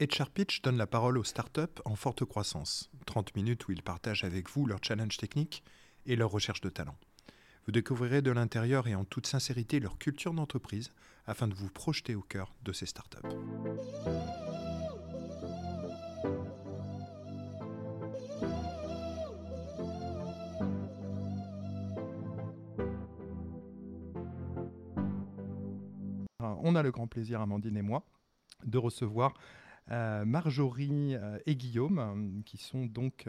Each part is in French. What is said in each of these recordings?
HR Pitch donne la parole aux startups en forte croissance. 30 minutes où ils partagent avec vous leurs challenges techniques et leurs recherches de talent. Vous découvrirez de l'intérieur et en toute sincérité leur culture d'entreprise afin de vous projeter au cœur de ces startups. On a le grand plaisir, Amandine et moi, de recevoir euh, Marjorie euh, et Guillaume, euh, qui sont donc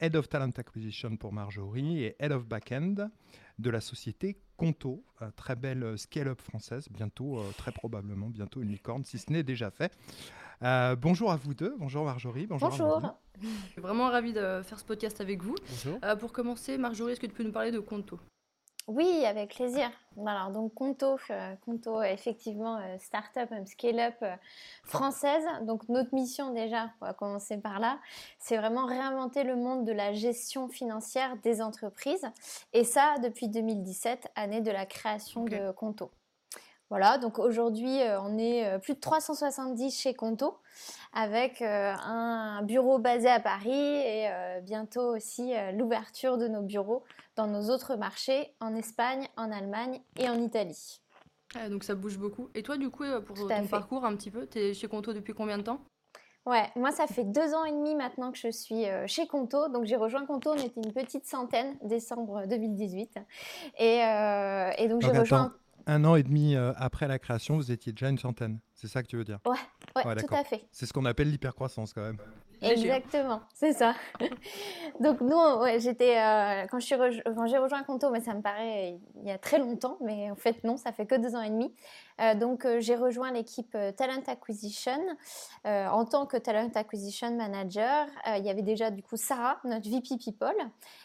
Head of Talent Acquisition pour Marjorie et Head of Backend de la société Conto, très belle scale-up française, bientôt, très probablement, bientôt une licorne, si ce n'est déjà fait. bonjour à vous deux, bonjour Marjorie, bonjour. Bonjour. Je suis vraiment ravie de faire ce podcast avec vous. pour commencer, Marjorie, est-ce que tu peux nous parler de Conto? Oui, avec plaisir. Alors, donc, Conto, euh, Conto effectivement, euh, start-up, scale-up euh, française. Donc, notre mission, déjà, on va commencer par là, c'est vraiment réinventer le monde de la gestion financière des entreprises. Et ça, depuis 2017, année de la création de Conto. Voilà, donc aujourd'hui, on est plus de 370 chez Conto avec euh, un bureau basé à Paris et euh, bientôt aussi euh, l'ouverture de nos bureaux dans nos autres marchés en Espagne, en Allemagne et en Italie. Ah, donc ça bouge beaucoup. Et toi, du coup, pour ton parcours un petit peu, tu es chez Conto depuis combien de temps? Ouais, moi ça fait deux ans et demi maintenant que je suis chez Conto. Donc j'ai rejoint Conto, on était une petite centaine, décembre 2018. Et, et donc j'ai rejoint un an et demi euh, après la création, vous étiez déjà une centaine. C'est ça que tu veux dire? Ouais, ouais, tout à fait. C'est ce qu'on appelle l'hypercroissance quand même. Exactement, c'est ça. Donc nous, ouais, j'étais euh, quand j'ai rejoint Conto, mais ça me paraît il y a très longtemps, mais en fait non, ça fait que deux ans et demi. Euh, donc euh, j'ai rejoint l'équipe Talent Acquisition en tant que Talent Acquisition Manager. il y avait déjà du coup Sarah, notre VP People,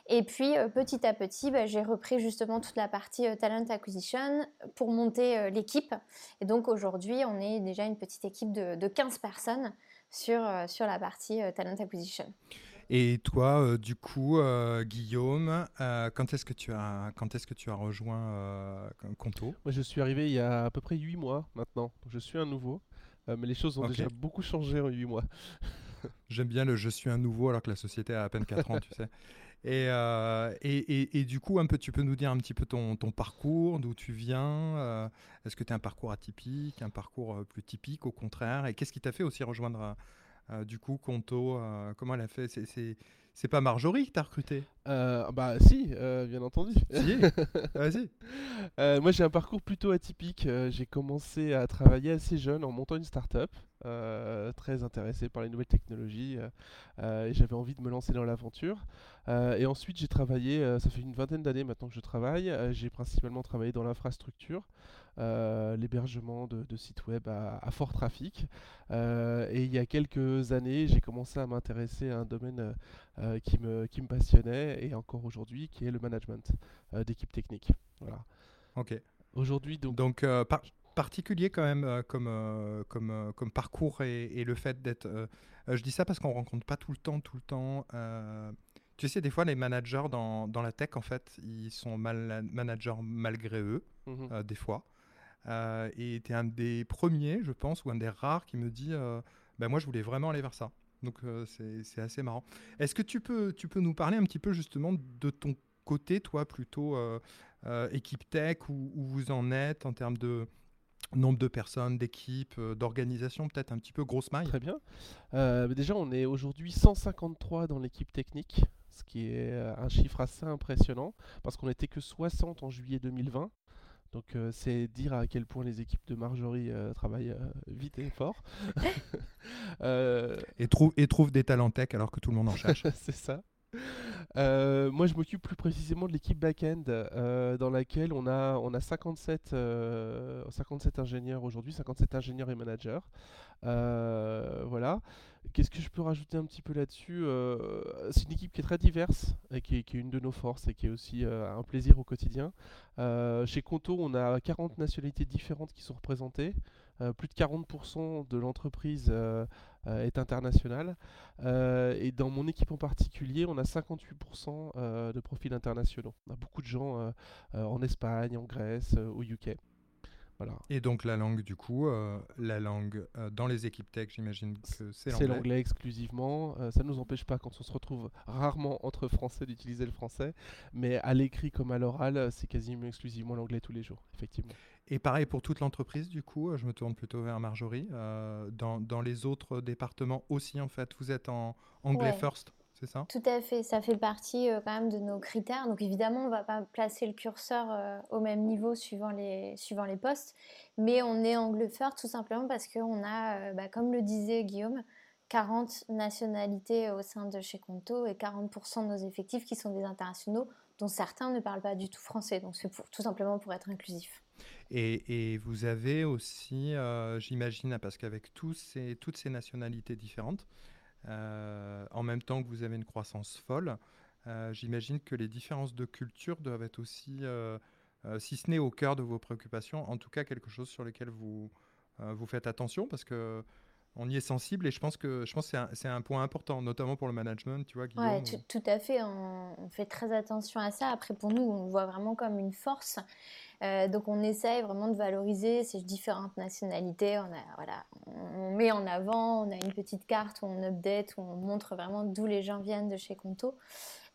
et puis petit à petit, bah, j'ai repris justement toute la partie Talent Acquisition pour monter l'équipe. Et donc aujourd'hui, on est déjà une petite équipe de, de 15 personnes sur, euh, sur la partie euh, talent acquisition. Et toi, euh, du coup, Guillaume, quand est-ce que tu as quand est-ce que tu as rejoint Conto? Moi, je suis arrivé il y a à peu près 8 mois maintenant. je suis un nouveau, mais les choses ont déjà beaucoup changé en 8 mois. J'aime bien le je suis un nouveau alors que la société a à peine 4 ans, tu sais. Euh, et, et, et, du coup, un peu, tu peux nous dire un petit peu ton, parcours, d'où tu viens euh, Est-ce que tu as un parcours atypique, un parcours euh, plus typique au contraire Et qu'est-ce qui t'a fait aussi rejoindre du coup Conto Comment elle a fait? C'est pas Marjorie qui t'a recruté Bah si, bien entendu. Si, vas-y. moi j'ai un parcours plutôt atypique. j'ai commencé à travailler assez jeune en montant une start-up. Euh, très intéressé par les nouvelles technologies euh, euh, et j'avais envie de me lancer dans l'aventure. et ensuite, j'ai travaillé, ça fait une vingtaine d'années maintenant que je travaille, j'ai principalement travaillé dans l'infrastructure, l'hébergement de, sites web à, fort trafic. et il y a quelques années, j'ai commencé à m'intéresser à un domaine qui, me, qui me passionnait et encore aujourd'hui, qui est le management d'équipe technique. Voilà. Ok. Aujourd'hui, donc. Donc, particulier quand même euh, comme, euh, comme, euh, comme parcours et, le fait d'être... je dis ça parce qu'on rencontre pas tout le temps, tout le temps... tu sais, des fois, les managers dans, dans, la tech, en fait, ils sont mal, managers malgré eux, mhm. des fois. et tu es un des premiers, je pense, ou un des rares qui me dit ben Moi, je voulais vraiment aller vers ça. Donc, c'est assez marrant. Est-ce que tu peux, tu peux nous parler un petit peu justement de ton côté, toi, plutôt équipe tech, où, vous en êtes en termes de, Nombre de personnes, d'équipes, euh, d'organisations, peut-être un petit peu grosse maille? Très bien. Euh, déjà, on est aujourd'hui 153 dans l'équipe technique, ce qui est euh, un chiffre assez impressionnant, parce qu'on n'était que 60 en juillet 2020. Donc c'est dire à quel point les équipes de Marjorie travaillent vite et fort. et, trouvent et trouve des talents tech alors que tout le monde en cherche. c'est ça. Euh, moi, je m'occupe plus précisément de l'équipe back-end, euh, dans laquelle on a, on a 57, 57 euh, ingénieurs aujourd'hui, 57 ingénieurs et managers. voilà. Qu'est-ce que je peux rajouter un petit peu là-dessus C'est une équipe qui est très diverse et qui est, une de nos forces et qui est aussi un plaisir au quotidien. chez Conto, on a 40 nationalités différentes qui sont représentées. Euh, plus de 40% de l'entreprise euh, euh, est internationale. et dans mon équipe en particulier, on a 58% de profils internationaux. On a beaucoup de gens en Espagne, en Grèce, au UK. Et donc la langue, du coup, euh, la langue euh, dans les équipes tech, j'imagine que c'est l'anglais. C'est l'anglais exclusivement. Euh, ça ne nous empêche pas, quand on se retrouve rarement entre français, d'utiliser le français. Mais à l'écrit comme à l'oral, c'est quasiment exclusivement l'anglais tous les jours, effectivement. Et pareil pour toute l'entreprise, du coup, je me tourne plutôt vers Marjorie. Dans, dans, les autres départements aussi, en fait, vous êtes en anglais first c'est ça? Tout à fait, ça fait partie euh, quand même de nos critères. Donc évidemment, on ne va pas placer le curseur euh, au même niveau suivant les, suivant les postes, mais on est anglophone tout simplement parce qu'on a, euh, bah, comme le disait Guillaume, 40 nationalités au sein de chez Conto et 40% de nos effectifs qui sont des internationaux, dont certains ne parlent pas du tout français. Donc c'est tout simplement pour être inclusif. Et, vous avez aussi, j'imagine, parce qu'avec toutes ces nationalités différentes, euh, en même temps que vous avez une croissance folle, euh, j'imagine que les différences de culture doivent être aussi, euh, si ce n'est au cœur de vos préoccupations, en tout cas quelque chose sur lequel vous, vous faites attention parce que on y est sensible et je pense que je pense c'est un, point important, notamment pour le management, tu vois. Oui, tout, à fait. On, fait très attention à ça. Après, pour nous, on le voit vraiment comme une force. Euh, donc, on essaye vraiment de valoriser ces différentes nationalités. On, a, voilà, on, met en avant, on a une petite carte où on update, où on montre vraiment d'où les gens viennent de chez Conto.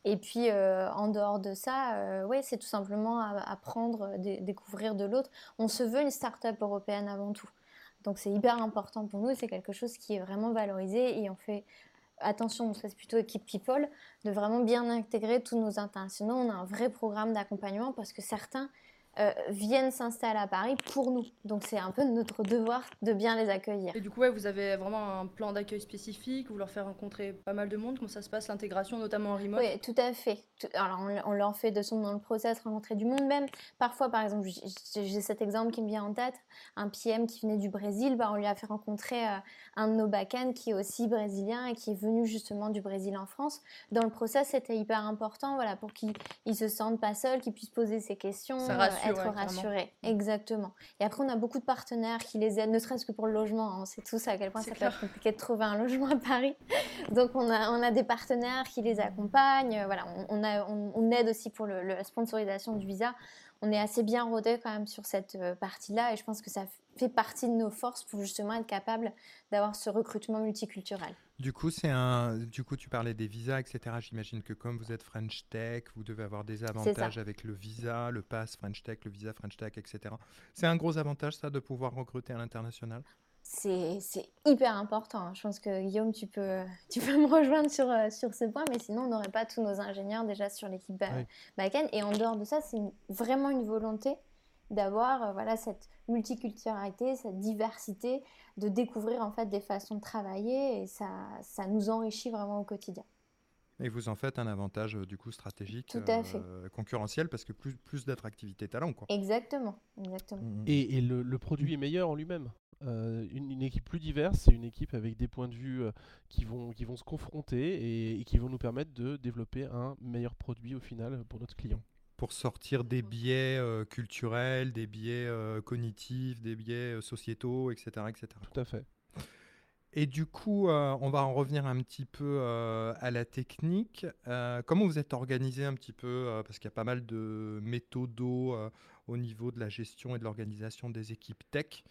Et puis, euh, en dehors de ça, euh, ouais, c'est tout simplement apprendre, découvrir de l'autre. On se veut une start-up européenne avant tout. Donc c'est hyper important pour nous, c'est quelque chose qui est vraiment valorisé et on fait attention, c'est plutôt équipe people, de vraiment bien intégrer tous nos internationaux. On a un vrai programme d'accompagnement parce que certains euh, viennent s'installer à Paris pour nous. Donc c'est un peu notre devoir de bien les accueillir. Et du coup, ouais, vous avez vraiment un plan d'accueil spécifique, vous leur faites rencontrer pas mal de monde. Comment ça se passe l'intégration, notamment en remote? Oui, tout à fait. Alors on, leur fait de son dans le process rencontrer du monde même. Parfois, par exemple, j'ai cet exemple qui me vient en tête, un PM qui venait du Brésil, bah, on lui a fait rencontrer euh, un de nos backends qui est aussi brésilien et qui est venu justement du Brésil en France. Dans le process, c'était hyper important, voilà, pour qu'il se sente pas seul, qu'il puisse poser ses questions. Ça être rassuré. Mm. Exactement. Et après, on a beaucoup de partenaires qui les aident, ne serait-ce que pour le logement. On sait tous à quel point ça peut être compliqué de trouver un logement à Paris. Donc, on a, on a des partenaires qui les accompagnent. Voilà, on, a, on, aide aussi pour le, la sponsorisation du visa. On est assez bien rodé quand même sur cette euh, partie-là et je pense que ça fait partie de nos forces pour justement être capable d'avoir ce recrutement multiculturel. Du coup, c'est un. Du coup, tu parlais des visas, etc. J'imagine que comme vous êtes French Tech, vous devez avoir des avantages avec le visa, le pass French Tech, le visa French Tech, etc. C'est un gros avantage, ça, de pouvoir recruter à l'international? C'est hyper important. Je pense que Guillaume, tu peux, tu peux me rejoindre sur, euh, sur ce point, mais sinon, on n'aurait pas tous nos ingénieurs déjà sur l'équipe backend. Et en dehors de ça, c'est vraiment une volonté d'avoir euh, voilà, cette multiculturalité, cette diversité, de découvrir en fait des façons de travailler et ça, ça nous enrichit vraiment au quotidien. Et vous en faites un avantage euh, du coup stratégique, euh, concurrentiel, parce que plus, plus d'attractivité talent. Quoi. Exactement. exactement. Mmh, mmh. Et, et le, le, produit est meilleur en lui-même. une, une, équipe plus diverse, c'est une équipe avec des points de vue qui, vont, qui vont se confronter et, et, qui vont nous permettre de développer un meilleur produit au final pour notre client pour sortir des biais euh, culturels, des biais euh, cognitifs, des biais euh, sociétaux, etc., etc. Tout à fait. Et du coup, on va en revenir un petit peu à la technique. comment vous êtes organisé un petit peu Parce qu'il y a pas mal de méthodos au niveau de la gestion et de l'organisation des équipes tech.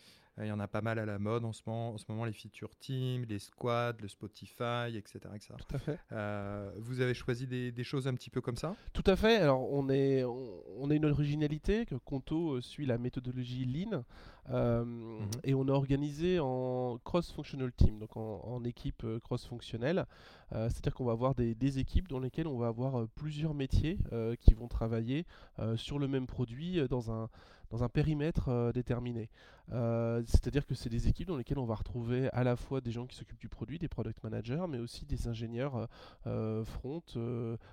Il y en a pas mal à la mode en ce moment, en ce moment les feature teams, les squads, le Spotify, etc. etc. Tout à fait. Euh, vous avez choisi des, des, choses un petit peu comme ça? Tout à fait. Alors, on, est, on, a une originalité que Conto euh, suit la méthodologie Lean euh, mhm. et on a organisé en cross-functional team, donc en, en équipe cross-fonctionnelle. C'est-à-dire qu'on va avoir des, des, équipes dans lesquelles on va avoir plusieurs métiers qui vont travailler sur le même produit dans un dans un périmètre euh, déterminé. Euh, c'est-à-dire que c'est des équipes dans lesquelles on va retrouver à la fois des gens qui s'occupent du produit, des product managers, mais aussi des ingénieurs euh, front,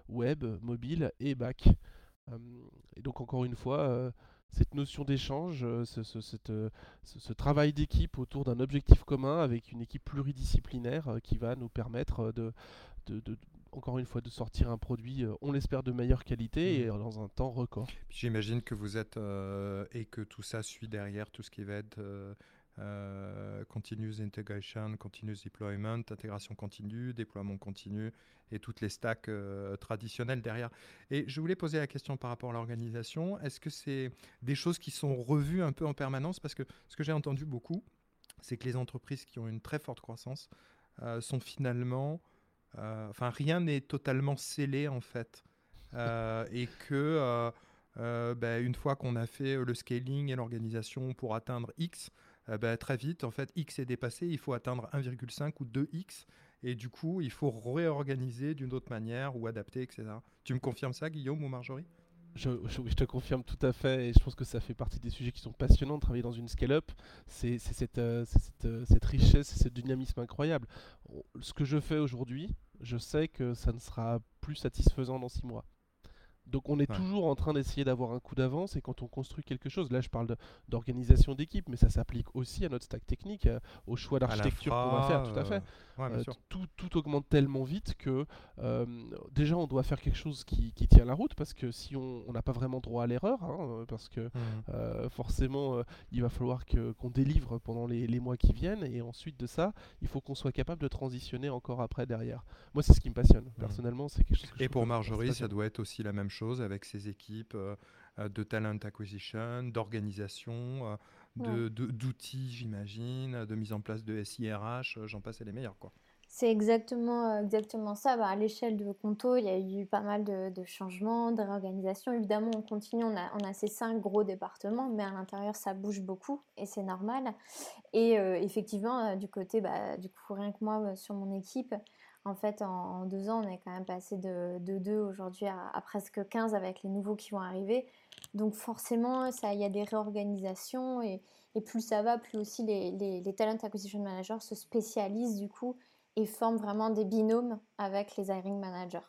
web, mobile et back. et donc encore une fois, cette notion d'échange, ce, travail d'équipe autour d'un objectif commun avec une équipe pluridisciplinaire qui va nous permettre de, encore une fois, de sortir un produit, euh, on l'espère, de meilleure qualité et mmh. dans un temps record. J'imagine que vous êtes, euh, et que tout ça suit derrière tout ce qui va être euh, continuous integration, continuous deployment, intégration continue, déploiement continu et toutes les stacks traditionnelles derrière. Et je voulais poser la question par rapport à l'organisation. Est-ce que c'est des choses qui sont revues un peu en permanence? Parce que ce que j'ai entendu beaucoup, c'est que les entreprises qui ont une très forte croissance sont finalement euh, enfin, rien n'est totalement scellé en fait. Euh, et que euh, ben, une fois qu'on a fait le scaling et l'organisation pour atteindre X, ben, très vite, en fait, X est dépassé, il faut atteindre 1,5 ou 2X. Et du coup, il faut réorganiser d'une autre manière ou adapter, etc. Tu me confirmes ça, Guillaume ou Marjorie? Je, te confirme tout à fait, et je pense que ça fait partie des sujets qui sont passionnants de travailler dans une scale-up. C'est cette, cette, cette, richesse et ce dynamisme incroyable. Ce que je fais aujourd'hui, je sais que ça ne sera plus satisfaisant dans six mois. Donc on est toujours en train d'essayer d'avoir un coup d'avance et quand on construit quelque chose, là je parle d'organisation d'équipe, mais ça s'applique aussi à notre stack technique, euh, au choix d'architecture qu'on va faire, tout à fait. Euh, tout, tout, augmente tellement vite que euh, déjà on doit faire quelque chose qui, qui, tient la route parce que si on n'a pas vraiment droit à l'erreur, hein, parce que mmh. forcément il va falloir qu'on délivre pendant les, les, mois qui viennent et ensuite de ça, il faut qu'on soit capable de transitionner encore après derrière. Moi c'est ce qui me passionne, mmh. personnellement c'est quelque chose que Et pour Marjorie, ça doit être aussi la même chose chose avec ses équipes euh, euh, de talent acquisition, d'organisation, euh, d'outils, j'imagine, de mise en place de SIRH, j'en passe et les meilleurs. quoi. C'est exactement, exactement ça. Bah, à l'échelle de Conto, il y a eu pas mal de, changements, de réorganisation. Évidemment, on continue, on a, on a, ces cinq gros départements, mais à l'intérieur, ça bouge beaucoup et c'est normal. Et effectivement, du côté, bah, du coup, rien que moi, sur mon équipe, en fait, en, deux ans, on est quand même passé de, de 2 aujourd'hui à, presque 15 avec les nouveaux qui vont arriver. Donc forcément, il y a des réorganisations et, plus ça va, plus aussi les, les, talent acquisition managers se spécialisent du coup et forment vraiment des binômes avec les hiring managers.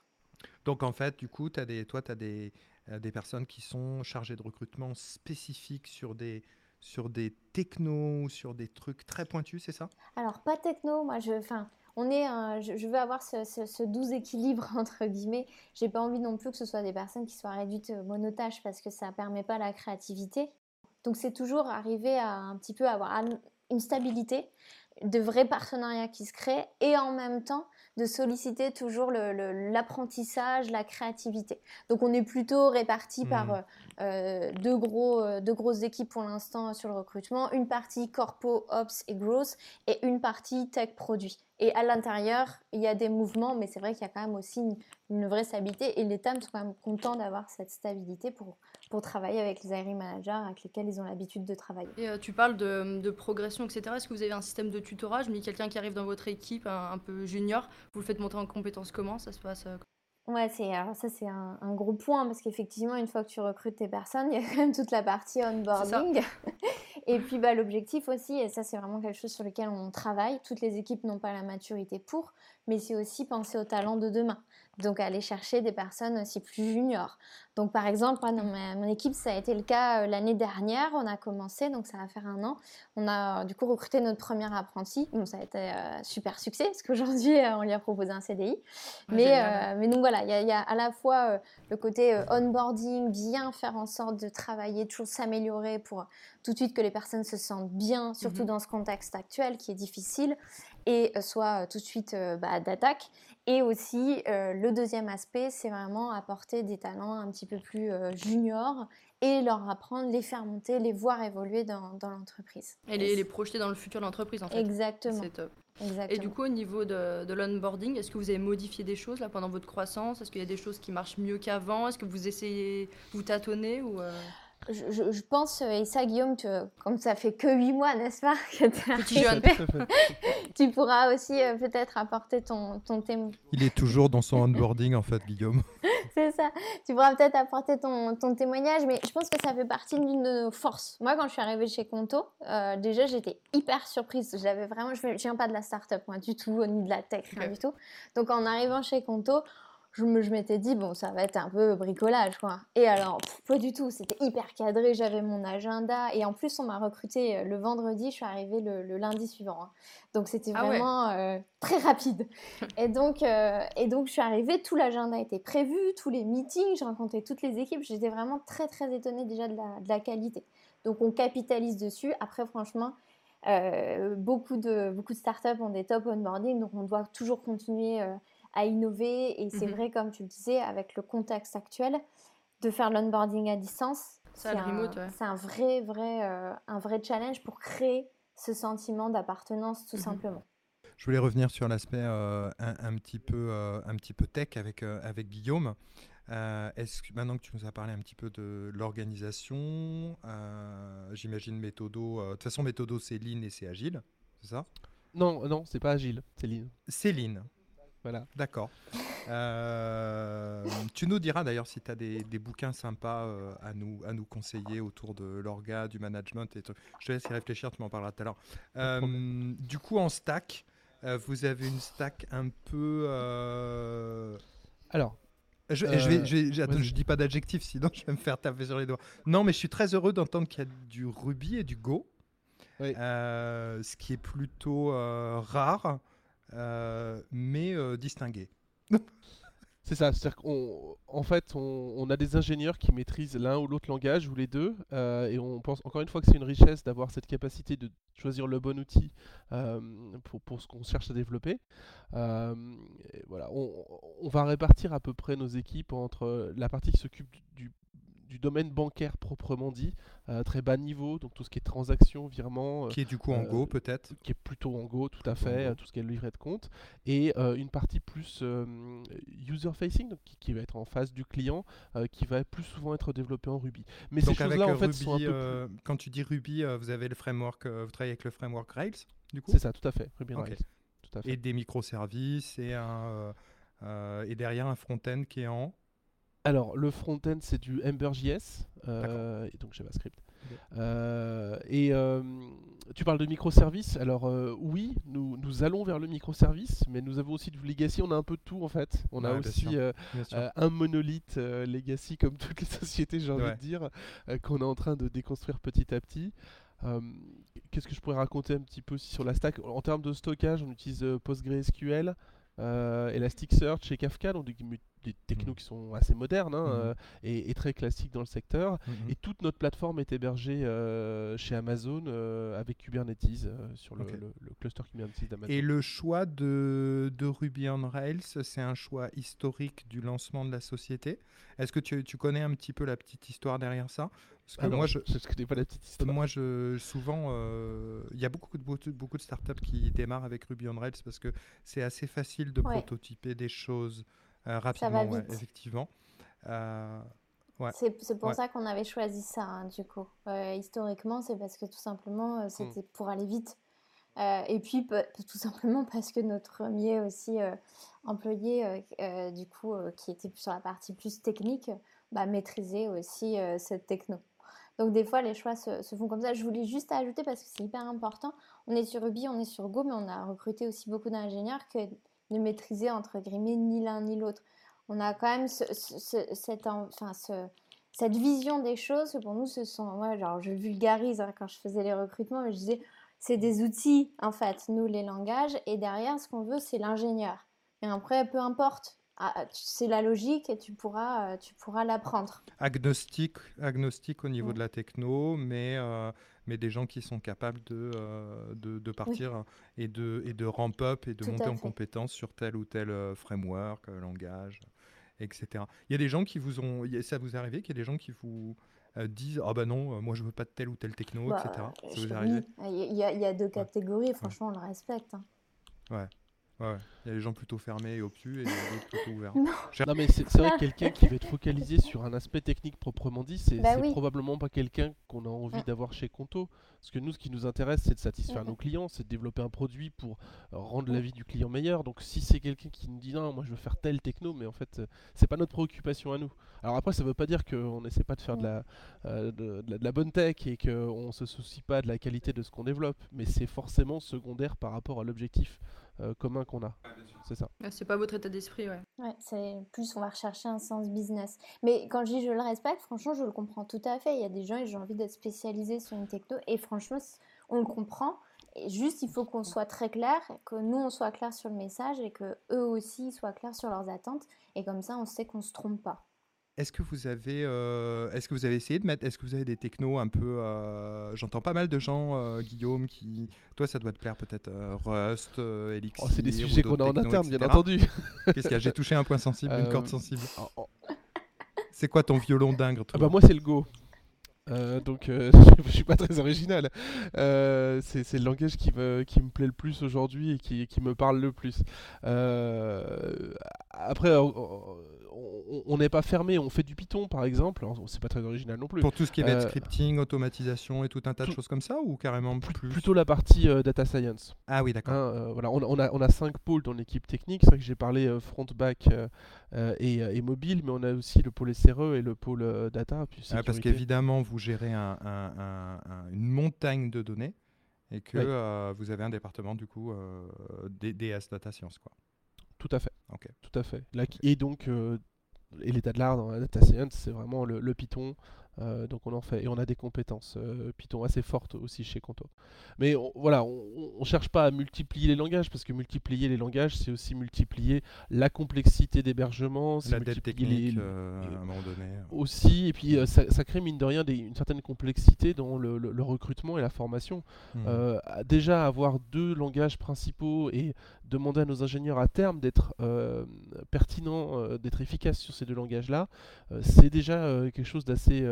Donc en fait, du coup, as des, toi, tu as des, euh, des personnes qui sont chargées de recrutement spécifiques sur des, sur des technos, sur des trucs très pointus, c'est ça? Alors, pas techno, moi, je, on est je, veux avoir ce, doux équilibre entre guillemets. J'ai pas envie non plus que ce soit des personnes qui soient réduites monotaches parce que ça permet pas la créativité. Donc c'est toujours arriver à un petit peu avoir une stabilité, de vrais partenariats qui se créent et en même temps de solliciter toujours l'apprentissage, la créativité. Donc on est plutôt réparti par mmh. euh, euh, deux, gros, euh, deux grosses équipes pour l'instant sur le recrutement, une partie corpo, ops et growth et une partie tech produit. Et à l'intérieur, il y a des mouvements, mais c'est vrai qu'il y a quand même aussi une, vraie stabilité. Et les TAM sont quand même contents d'avoir cette stabilité pour, pour travailler avec les hiring managers avec lesquels ils ont l'habitude de travailler. Et tu parles de, de progression, etc. Est-ce que vous avez un système de tutorage? Mais quelqu'un qui arrive dans votre équipe, un peu junior, vous le faites monter en compétences comment? Ça se passe euh, Ouais, c'est, alors ça c'est un, gros point parce qu'effectivement, une fois que tu recrutes tes personnes, il y a quand même toute la partie onboarding. et puis bah, l'objectif aussi, et ça c'est vraiment quelque chose sur lequel on travaille, toutes les équipes n'ont pas la maturité pour, mais c'est aussi penser au talent de demain. Donc aller chercher des personnes aussi plus juniors. Donc par exemple, dans mon équipe, ça a été le cas euh, l'année dernière. On a commencé, donc ça va faire un an. On a du coup recruté notre premier apprenti. Bon, ça a été euh, super succès parce qu'aujourd'hui, euh, on lui a proposé un CDI. mais, mais donc voilà, il y, a à la fois le côté onboarding, bien faire en sorte de travailler, toujours s'améliorer pour tout de suite que les personnes se sentent bien, surtout mmh dans ce contexte actuel qui est difficile et soit tout de suite bah, d'attaque. Et aussi, le deuxième aspect, c'est vraiment apporter des talents un petit peu plus juniors et leur apprendre, les faire monter, les voir évoluer dans, dans l'entreprise. Et les, les, projeter dans le futur de l'entreprise, en fait. Exactement. C'est top. Et du coup, au niveau de, de l'onboarding, est-ce que vous avez modifié des choses là pendant votre croissance? Est-ce qu'il y a des choses qui marchent mieux qu'avant? Est-ce que vous essayez, vous tâtonnez ou je, pense, et ça Guillaume, comme ça fait que 8 mois, n'est-ce pas Petit jeune. tu pourras aussi euh, peut-être apporter ton, ton témoin. Il est toujours dans son onboarding en fait, Guillaume. C'est ça. Tu pourras peut-être apporter ton, ton, témoignage, mais je pense que ça fait partie d'une de nos forces. Moi, quand je suis arrivée chez Conto, euh, déjà j'étais hyper surprise. J'avais vraiment, je viens pas de la start-up, moi, du tout, ni de la tech, rien du tout. Donc en arrivant chez Conto, je, je m'étais dit, bon, ça va être un peu bricolage, quoi. Et alors, pas du tout, c'était hyper cadré, j'avais mon agenda. Et en plus, on m'a recruté euh, le vendredi, je suis arrivée le, lundi suivant. Hein. Donc, c'était ah vraiment euh, très rapide. et, donc, euh, et donc, je suis arrivée, tout l'agenda était prévu, tous les meetings, j'ai rencontré toutes les équipes. J'étais vraiment très, très étonnée déjà de la, de la qualité. Donc, on capitalise dessus. Après, franchement, beaucoup, de, beaucoup de startups ont des top onboarding, donc on doit toujours continuer à innover. Et c'est mmh vrai, comme tu le disais, avec le contexte actuel, de faire l'onboarding à distance, c'est un, vrai, vrai, un vrai challenge pour créer ce sentiment d'appartenance, tout mmh simplement. Je voulais revenir sur l'aspect un, petit peu, un petit peu tech avec, avec Guillaume. Euh, est-ce que maintenant que tu nous as parlé un petit peu de l'organisation, euh, j'imagine Méthodo. Euh, de toute façon, Méthodo, c'est lean et c'est agile, c'est ça? Non, non, c'est pas agile, c'est lean. C'est lean. Voilà. D'accord. tu nous diras d'ailleurs si tu as des, bouquins sympas à, nous, à nous conseiller autour de l'orga, du management. Et Je te laisse y réfléchir, tu m'en parleras tout à l'heure. du coup, en stack, vous avez une stack un peu. Alors, je, je, dis pas d'adjectif, sinon je vais me faire taper sur les doigts. Non, mais je suis très heureux d'entendre qu'il y a du Ruby et du Go, euh, ce qui est plutôt euh, rare, euh, mais distingué. C'est ça, c'est-à-dire qu'en fait, on, a des ingénieurs qui maîtrisent l'un ou l'autre langage, ou les deux, euh, et on pense encore une fois que c'est une richesse d'avoir cette capacité de choisir le bon outil euh, pour, ce qu'on cherche à développer. Euh, voilà, on, va répartir à peu près nos équipes entre la partie qui s'occupe du, du domaine bancaire proprement dit, euh, très bas niveau, donc tout ce qui est transactions, virements. Euh, qui est du coup en Go peut-être Qui est plutôt en Go, tout à fait, tout ce qui est livret de compte. Et euh, une partie plus user-facing, qui, va être en face du client, qui va plus souvent être développée en Ruby. Mais ces choses-là, en fait, sont un peu Quand tu dis Ruby, vous avez le framework, vous travaillez avec le framework Rails, du coup? C'est ça, tout à fait, Ruby Rails. Tout à fait. Et des microservices et, un, et derrière un front-end qui est en alors, le front-end, c'est du Ember.js, euh, et donc JavaScript. Euh, et euh, tu parles de microservices. Alors, oui, nous, nous, allons vers le microservice, mais nous avons aussi du legacy. On a un peu de tout, en fait. On a aussi un monolithe legacy, comme toutes les sociétés, j'ai envie de dire, qu'on est en train de déconstruire petit à petit. Qu'est-ce que je pourrais raconter un petit peu aussi sur la stack? En termes de stockage, on utilise PostgreSQL. Elasticsearch et Kafka, donc des, des technos mm. qui sont assez modernes hein, mm. euh, et, très classiques dans le secteur. Mm, et toute notre plateforme est hébergée euh, chez Amazon euh, avec Kubernetes sur le, cluster Kubernetes d'Amazon. Et le choix de, de, Ruby on Rails, c'est un choix historique du lancement de la société. Est-ce que tu, tu, connais un petit peu la petite histoire derrière ça? Parce que ah moi, je ne connais pas la petite histoire. Moi, je, souvent, il y a beaucoup de, beaucoup de startups qui démarrent avec Ruby on Rails parce que c'est assez facile de prototyper des choses. Euh, rapidement, effectivement. Euh, c'est pour ça qu'on avait choisi ça, hein, du coup. Euh, historiquement, c'est parce que tout simplement, mm. c'était pour aller vite. et puis, tout simplement parce que notre premier aussi employé, du coup, qui était sur la partie plus technique, bah, maîtrisait aussi cette techno. Donc des fois, les choix se, se, font comme ça. Je voulais juste ajouter, parce que c'est hyper important, on est sur Ruby, on est sur Go, mais on a recruté aussi beaucoup d'ingénieurs que ne maîtriser entre guillemets ni l'un ni l'autre. On a quand même cette, enfin, cette vision des choses. Pour nous, ce sont, ouais, genre, je vulgarise hein, quand je faisais les recrutements, mais je disais, c'est des outils en fait, nous les langages, et derrière, ce qu'on veut, c'est l'ingénieur. Et après, peu importe, ah, ah, c'est la logique et tu pourras, euh, tu pourras l'apprendre. Agnostique, agnostique au niveau de la techno, mais euh, mais des gens qui sont capables de, euh, de, partir et, de, et de ramp up et de monter en compétence sur tel ou tel euh, framework, euh, langage, etc. Il y a des gens qui vous ont. Ça vous est arrivé qu'il y a des gens qui vous disent Ah ben non, moi je veux pas de tel ou tel techno, etc. Bah, ça vous est arrivé Il y, a deux catégories, franchement, on le respecte. Hein. Ouais. Ouais, il y a les gens plutôt fermés et obtus et d'autres plutôt ouverts. Non, mais c'est vrai que quelqu'un qui va être focalisé sur un aspect technique proprement dit, c'est bah probablement pas quelqu'un qu'on a envie mm. d'avoir chez Conto. Parce que nous, ce qui nous intéresse, c'est de satisfaire mm. nos clients, c'est de développer un produit pour euh, rendre la mm. vie du client meilleure. Donc si c'est quelqu'un qui nous dit non, moi je veux faire tel techno, mais en fait, euh, c'est pas notre préoccupation à nous. Alors après, ça veut pas dire qu'on n'essaie pas de faire de la, euh, de, de, la, bonne tech et qu'on se soucie pas de la qualité de ce qu'on développe, mais c'est forcément secondaire par rapport à l'objectif euh, commun qu'on a. C'est ça. C'est pas votre état d'esprit, ouais. Ouais, c'est plus on va rechercher un sens business. Mais quand je dis je le respecte, franchement, je le comprends tout à fait. Il y a des gens et j'ai envie d'être spécialisé sur une techno et franchement, on le comprend. Et juste, il faut qu'on soit très clair, que nous on soit clair sur le message et que eux aussi soient clairs sur leurs attentes. Et comme ça, on sait qu'on se trompe pas. Est-ce que vous avez, euh, est-ce que vous avez essayé de mettre, est-ce que vous avez des technos un peu, euh, j'entends pas mal de gens, euh, Guillaume, qui, toi, ça doit te plaire peut-être Rust, Elixir. Oh, c'est des sujets qu'on a en interne, bien entendu. Qu'est-ce qu'il y a? J'ai touché un point sensible, une corde sensible. C'est quoi ton violon dingue ah bah moi c'est le Go. Euh, donc euh, je suis pas très original. Euh, c'est le langage qui me, qui me plaît le plus aujourd'hui et qui, qui, me parle le plus. après, on n'est pas fermé, on fait du Python par exemple, c'est pas très original non plus. Pour tout ce qui va être scripting, automatisation et tout un tas de choses comme ça ou carrément plus? Plutôt la partie data science. Ah oui, d'accord. Hein, voilà, on, on, a, on a cinq pôles dans l'équipe technique, c'est vrai que j'ai parlé front-back et, et, mobile, mais on a aussi le pôle SRE et le pôle data. Puis parce qu'évidemment, vous gérer une montagne de données et que euh, vous avez un département du coup euh, DS Data Science quoi. Tout à fait. Tout à fait. et donc euh, et l'état de l'art dans la data science, c'est vraiment le Python, euh, donc on en fait et on a des compétences euh, Python assez fortes aussi chez Conto. Mais voilà, on, ne cherche pas à multiplier les langages parce que multiplier les langages, c'est aussi multiplier la complexité d'hébergement, la dette technique euh, à un moment donné. Aussi, et puis ça, crée mine de rien une certaine complexité dans le, recrutement et la formation. Hmm. déjà avoir deux langages principaux et demander à nos ingénieurs à terme d'être pertinents, d'être efficaces sur ces deux langages-là, c'est déjà quelque chose d'assez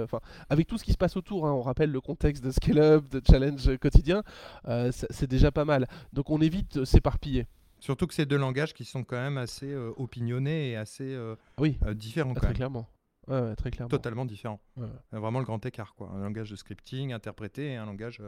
avec tout ce qui se passe autour, hein, on rappelle le contexte de scale-up, de challenge quotidien, euh, c'est déjà pas mal. Donc on évite de s'éparpiller. Surtout que c'est deux langages qui sont quand même assez euh, opinionnés et assez euh, oui. différents. très clairement. très clairement. Totalement différents. Vraiment le grand écart. Quoi. Un langage de scripting interprété et un langage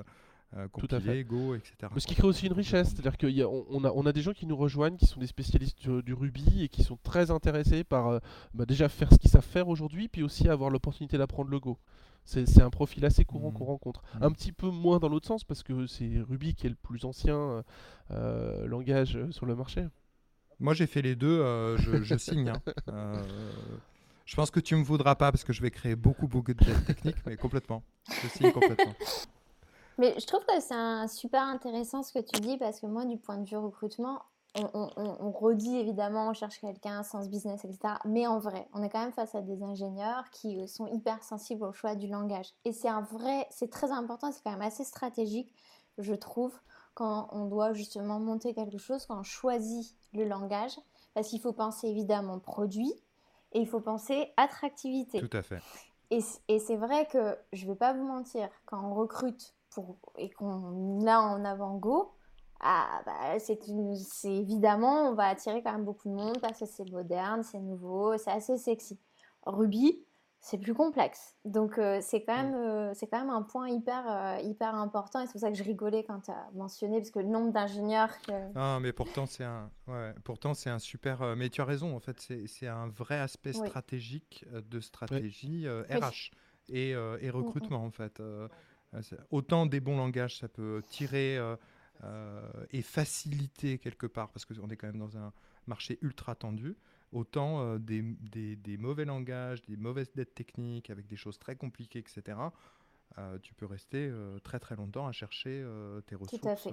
euh, compilé, Go, etc. ce qui crée aussi une richesse, c'est-à-dire qu'on on a, on a des gens qui nous rejoignent, qui sont des spécialistes du, Ruby et qui sont très intéressés par euh, bah, déjà faire ce qu'ils savent faire aujourd'hui, puis aussi avoir l'opportunité d'apprendre le Go. C'est un profil assez courant mmh. qu'on rencontre. Mmh. Un petit peu moins dans l'autre sens, parce que c'est Ruby qui est le plus ancien euh, langage sur le marché. Moi j'ai fait les deux, je, signe. Hein. je pense que tu me voudras pas parce que je vais créer beaucoup, beaucoup de techniques, mais complètement. Je signe complètement. Mais je trouve que c'est super intéressant ce que tu dis parce que moi, du point de vue recrutement, on, redit évidemment, on cherche quelqu'un, sens business, etc. Mais en vrai, on est quand même face à des ingénieurs qui sont hyper sensibles au choix du langage. Et c'est un vrai, c'est très important, c'est quand même assez stratégique, je trouve, quand on doit justement monter quelque chose, quand on choisit le langage, parce qu'il faut penser évidemment produit et il faut penser attractivité. Tout à fait. Et, et c'est vrai que je ne vais pas vous mentir, quand on recrute et qu'on a en avant Go, ah, bah, c'est évidemment, on va attirer quand même beaucoup de monde parce que c'est moderne, c'est nouveau, c'est assez sexy. Ruby, c'est plus complexe. Donc euh, c'est quand, même, euh, c'est quand même un point hyper, euh, hyper important et c'est pour ça que je rigolais quand tu as mentionné, parce que le nombre d'ingénieurs... Ah, mais pourtant c'est un, ouais, pourtant, un super... mais tu as raison, en fait, c'est, un vrai aspect stratégique de stratégie RH et, et, mm, mm. recrutement, en fait. Autant des bons langages, ça peut tirer euh, euh, et faciliter quelque part, parce qu'on est quand même dans un marché ultra tendu. Autant euh, des, des, mauvais langages, des mauvaises dettes techniques avec des choses très compliquées, etc. tu peux rester très très longtemps à chercher tes ressources,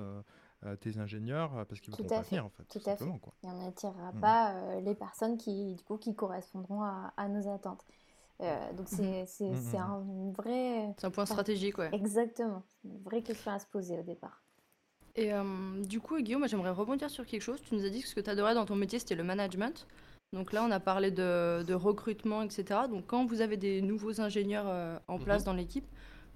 tes ingénieurs, parce qu'ils ne vont pas venir en fait. Tout à fait. Quoi. Et on n'attirera mmh. pas les personnes qui, du coup, qui correspondront à, à nos attentes. Euh, donc c'est mhm. un vrai... C'est un point stratégique, ouais. Exactement. Une vraie question à se poser au départ. Et euh, du coup, Guillaume, j'aimerais rebondir sur quelque chose. Tu nous as dit que ce que tu adorais dans ton métier, c'était le management. Donc là, on a parlé de, de, recrutement, etc. Donc quand vous avez des nouveaux ingénieurs euh, en place mhm. dans l'équipe,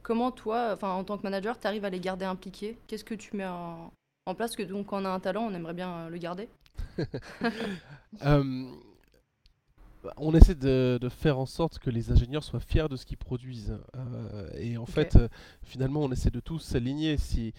comment toi, enfin en tant que manager, tu arrives à les garder impliqués? Qu'est-ce que tu mets en, en place? Que donc quand on a un talent, on aimerait bien le garder on essaie de, faire en sorte que les ingénieurs soient fiers de ce qu'ils produisent. Euh, et en fait, euh, finalement, on essaie de tous s'aligner. Si,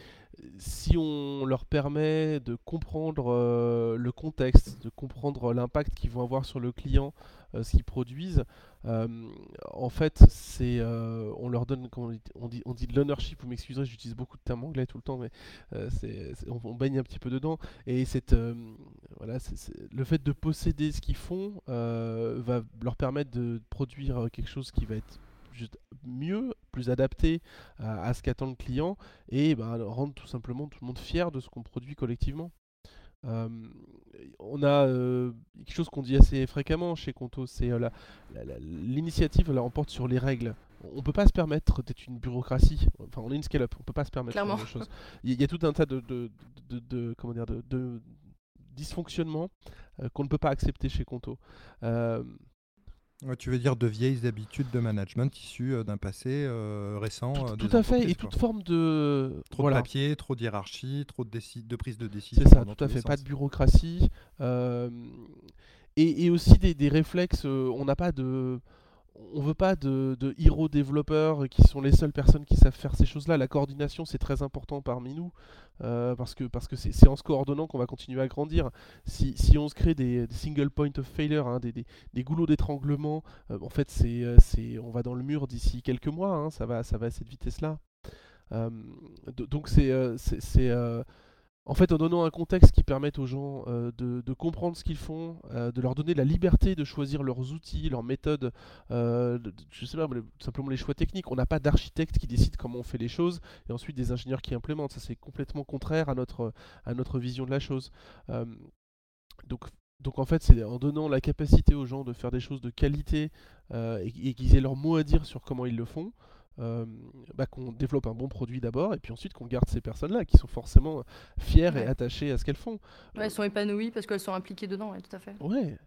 si on leur permet de comprendre euh, le contexte, de comprendre l'impact qu'ils vont avoir sur le client, ce qu'ils produisent, euh, en fait, c'est, on leur donne, on dit, on dit, de l'ownership. Vous m'excuserez, j'utilise beaucoup de termes anglais tout le temps, mais on, baigne un petit peu dedans. Et le fait de posséder ce qu'ils font va leur permettre de produire quelque chose qui va être mieux, plus adapté à, ce qu'attend le client et bah, rendre tout simplement tout le monde fier de ce qu'on produit collectivement. On a quelque chose qu'on dit assez fréquemment chez Conto, c'est l'initiative, elle emporte sur les règles. On peut pas se permettre d'être une bureaucratie. Enfin, on est une scale-up. On peut pas se permettre de choses. Il y, a tout un tas de, de, comment dire, de, dysfonctionnements qu'on ne peut pas accepter chez Conto tu veux dire de vieilles habitudes de management issues euh, d'un passé euh, récent Tout, euh, tout à fait, et toute forme de... Trop de papier, trop de hiérarchie, trop de, de prise de décision. C'est ça, tout à fait, pas de bureaucratie. et, et, aussi des, des réflexes, on n'a pas de on veut pas de, de hero développeurs qui sont les seules personnes qui savent faire ces choses-là. La coordination, c'est très important parmi nous, euh, parce que parce que c'est en se coordonnant qu'on va continuer à grandir. Si, si on se crée des, single point of failure, hein, des, des, goulots d'étranglement, euh, en fait, euh, c'est on va dans le mur d'ici quelques mois. Hein, ça va ça va à cette vitesse-là. donc c'est c'est en fait, en donnant un contexte qui permette aux gens euh, de, comprendre ce qu'ils font, euh, de leur donner la liberté de choisir leurs outils, leurs méthodes, euh, je sais pas, simplement les choix techniques. On n'a pas d'architecte qui décide comment on fait les choses et ensuite des ingénieurs qui implémentent. Ça, c'est complètement contraire à notre, à notre vision de la chose. donc, donc en fait, c'est en donnant la capacité aux gens de faire des choses de qualité et qu'ils aient leur mot à dire sur comment ils le font, euh, bah, qu'on développe un bon produit d'abord et puis ensuite qu'on garde ces personnes-là qui sont forcément fières et attachées à ce qu'elles font. Ouais, elles sont épanouies parce qu'elles sont impliquées dedans, tout à fait. Ouais,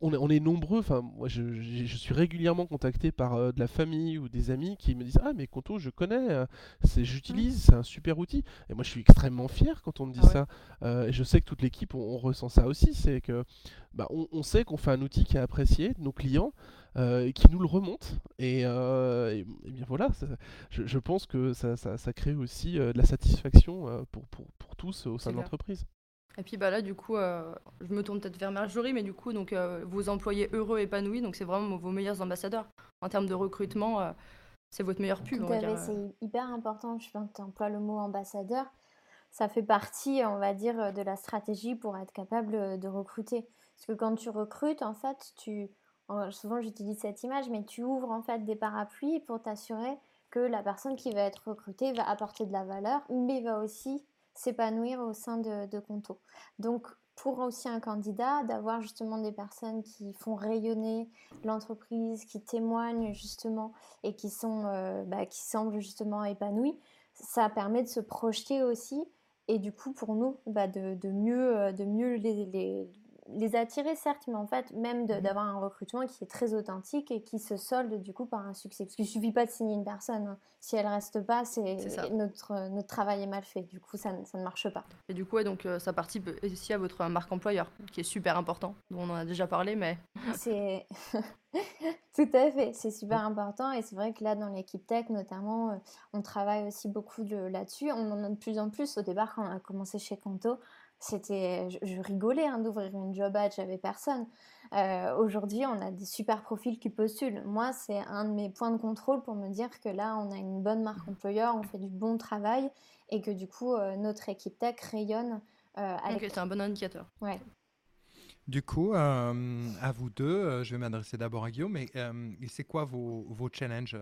on est, on est nombreux. Enfin, moi, je, je, suis régulièrement contacté par euh, de la famille ou des amis qui me disent Ah, mais Conto, je connais, euh, c'est j'utilise, c'est un super outil. Et moi, je suis extrêmement fier quand on me dit ah ça. et je sais que toute l'équipe, on, ressent ça aussi. C'est que bah, on, on sait qu'on fait un outil qui est apprécié de nos clients. Euh, qui nous le remonte. Et, euh, bien voilà, je, pense que ça, ça, crée aussi euh, de la satisfaction pour, pour, pour, tous au sein de l'entreprise. Et puis bah là, du coup, je me tourne peut-être vers Marjorie, mais du coup, donc, vos employés heureux, épanouis, donc c'est vraiment vos meilleurs ambassadeurs. En termes de recrutement, c'est votre meilleur pub. C'est hyper important, je pense que tu emploies le mot ambassadeur. Ça fait partie, on va dire, de la stratégie pour être capable de recruter. Parce que quand tu recrutes, en fait, tu, souvent j'utilise cette image, mais tu ouvres en fait des parapluies pour t'assurer que la personne qui va être recrutée va apporter de la valeur, mais va aussi s'épanouir au sein de, de Conto. Donc pour aussi un candidat, d'avoir justement des personnes qui font rayonner l'entreprise, qui témoignent justement et qui, sont, euh, bah, qui semblent justement épanouies, ça permet de se projeter aussi et du coup pour nous bah, de, mieux, euh, de mieux les, les, les attirer, certes, mais en fait, même mmh d'avoir un recrutement qui est très authentique et qui se solde du coup par un succès. Parce qu'il ne suffit pas de signer une personne. Hein. Si elle reste pas, c'est notre, notre travail est mal fait. Du coup, ça, ça ne marche pas. Et du coup, donc, euh, ça participe aussi à votre marque employeur, qui est super important, dont on en a déjà parlé, mais... C'est... Tout à fait, c'est super important. Et c'est vrai que là, dans l'équipe tech, notamment, euh, on travaille aussi beaucoup là-dessus. On en a de plus en plus. Au départ, quand on a commencé chez Conto, c'était, je, rigolais hein, d'ouvrir une job ad, j'avais personne. Euh, aujourd'hui, on a des super profils qui postulent. Moi, c'est un de mes points de contrôle pour me dire que là, on a une bonne marque employeur, on fait du bon travail et que du coup, euh, notre équipe tech rayonne. Euh, c'est un bon indicateur. Ouais. Du coup, à vous deux, je vais m'adresser d'abord à Guillaume, mais c'est quoi vos, vos challenges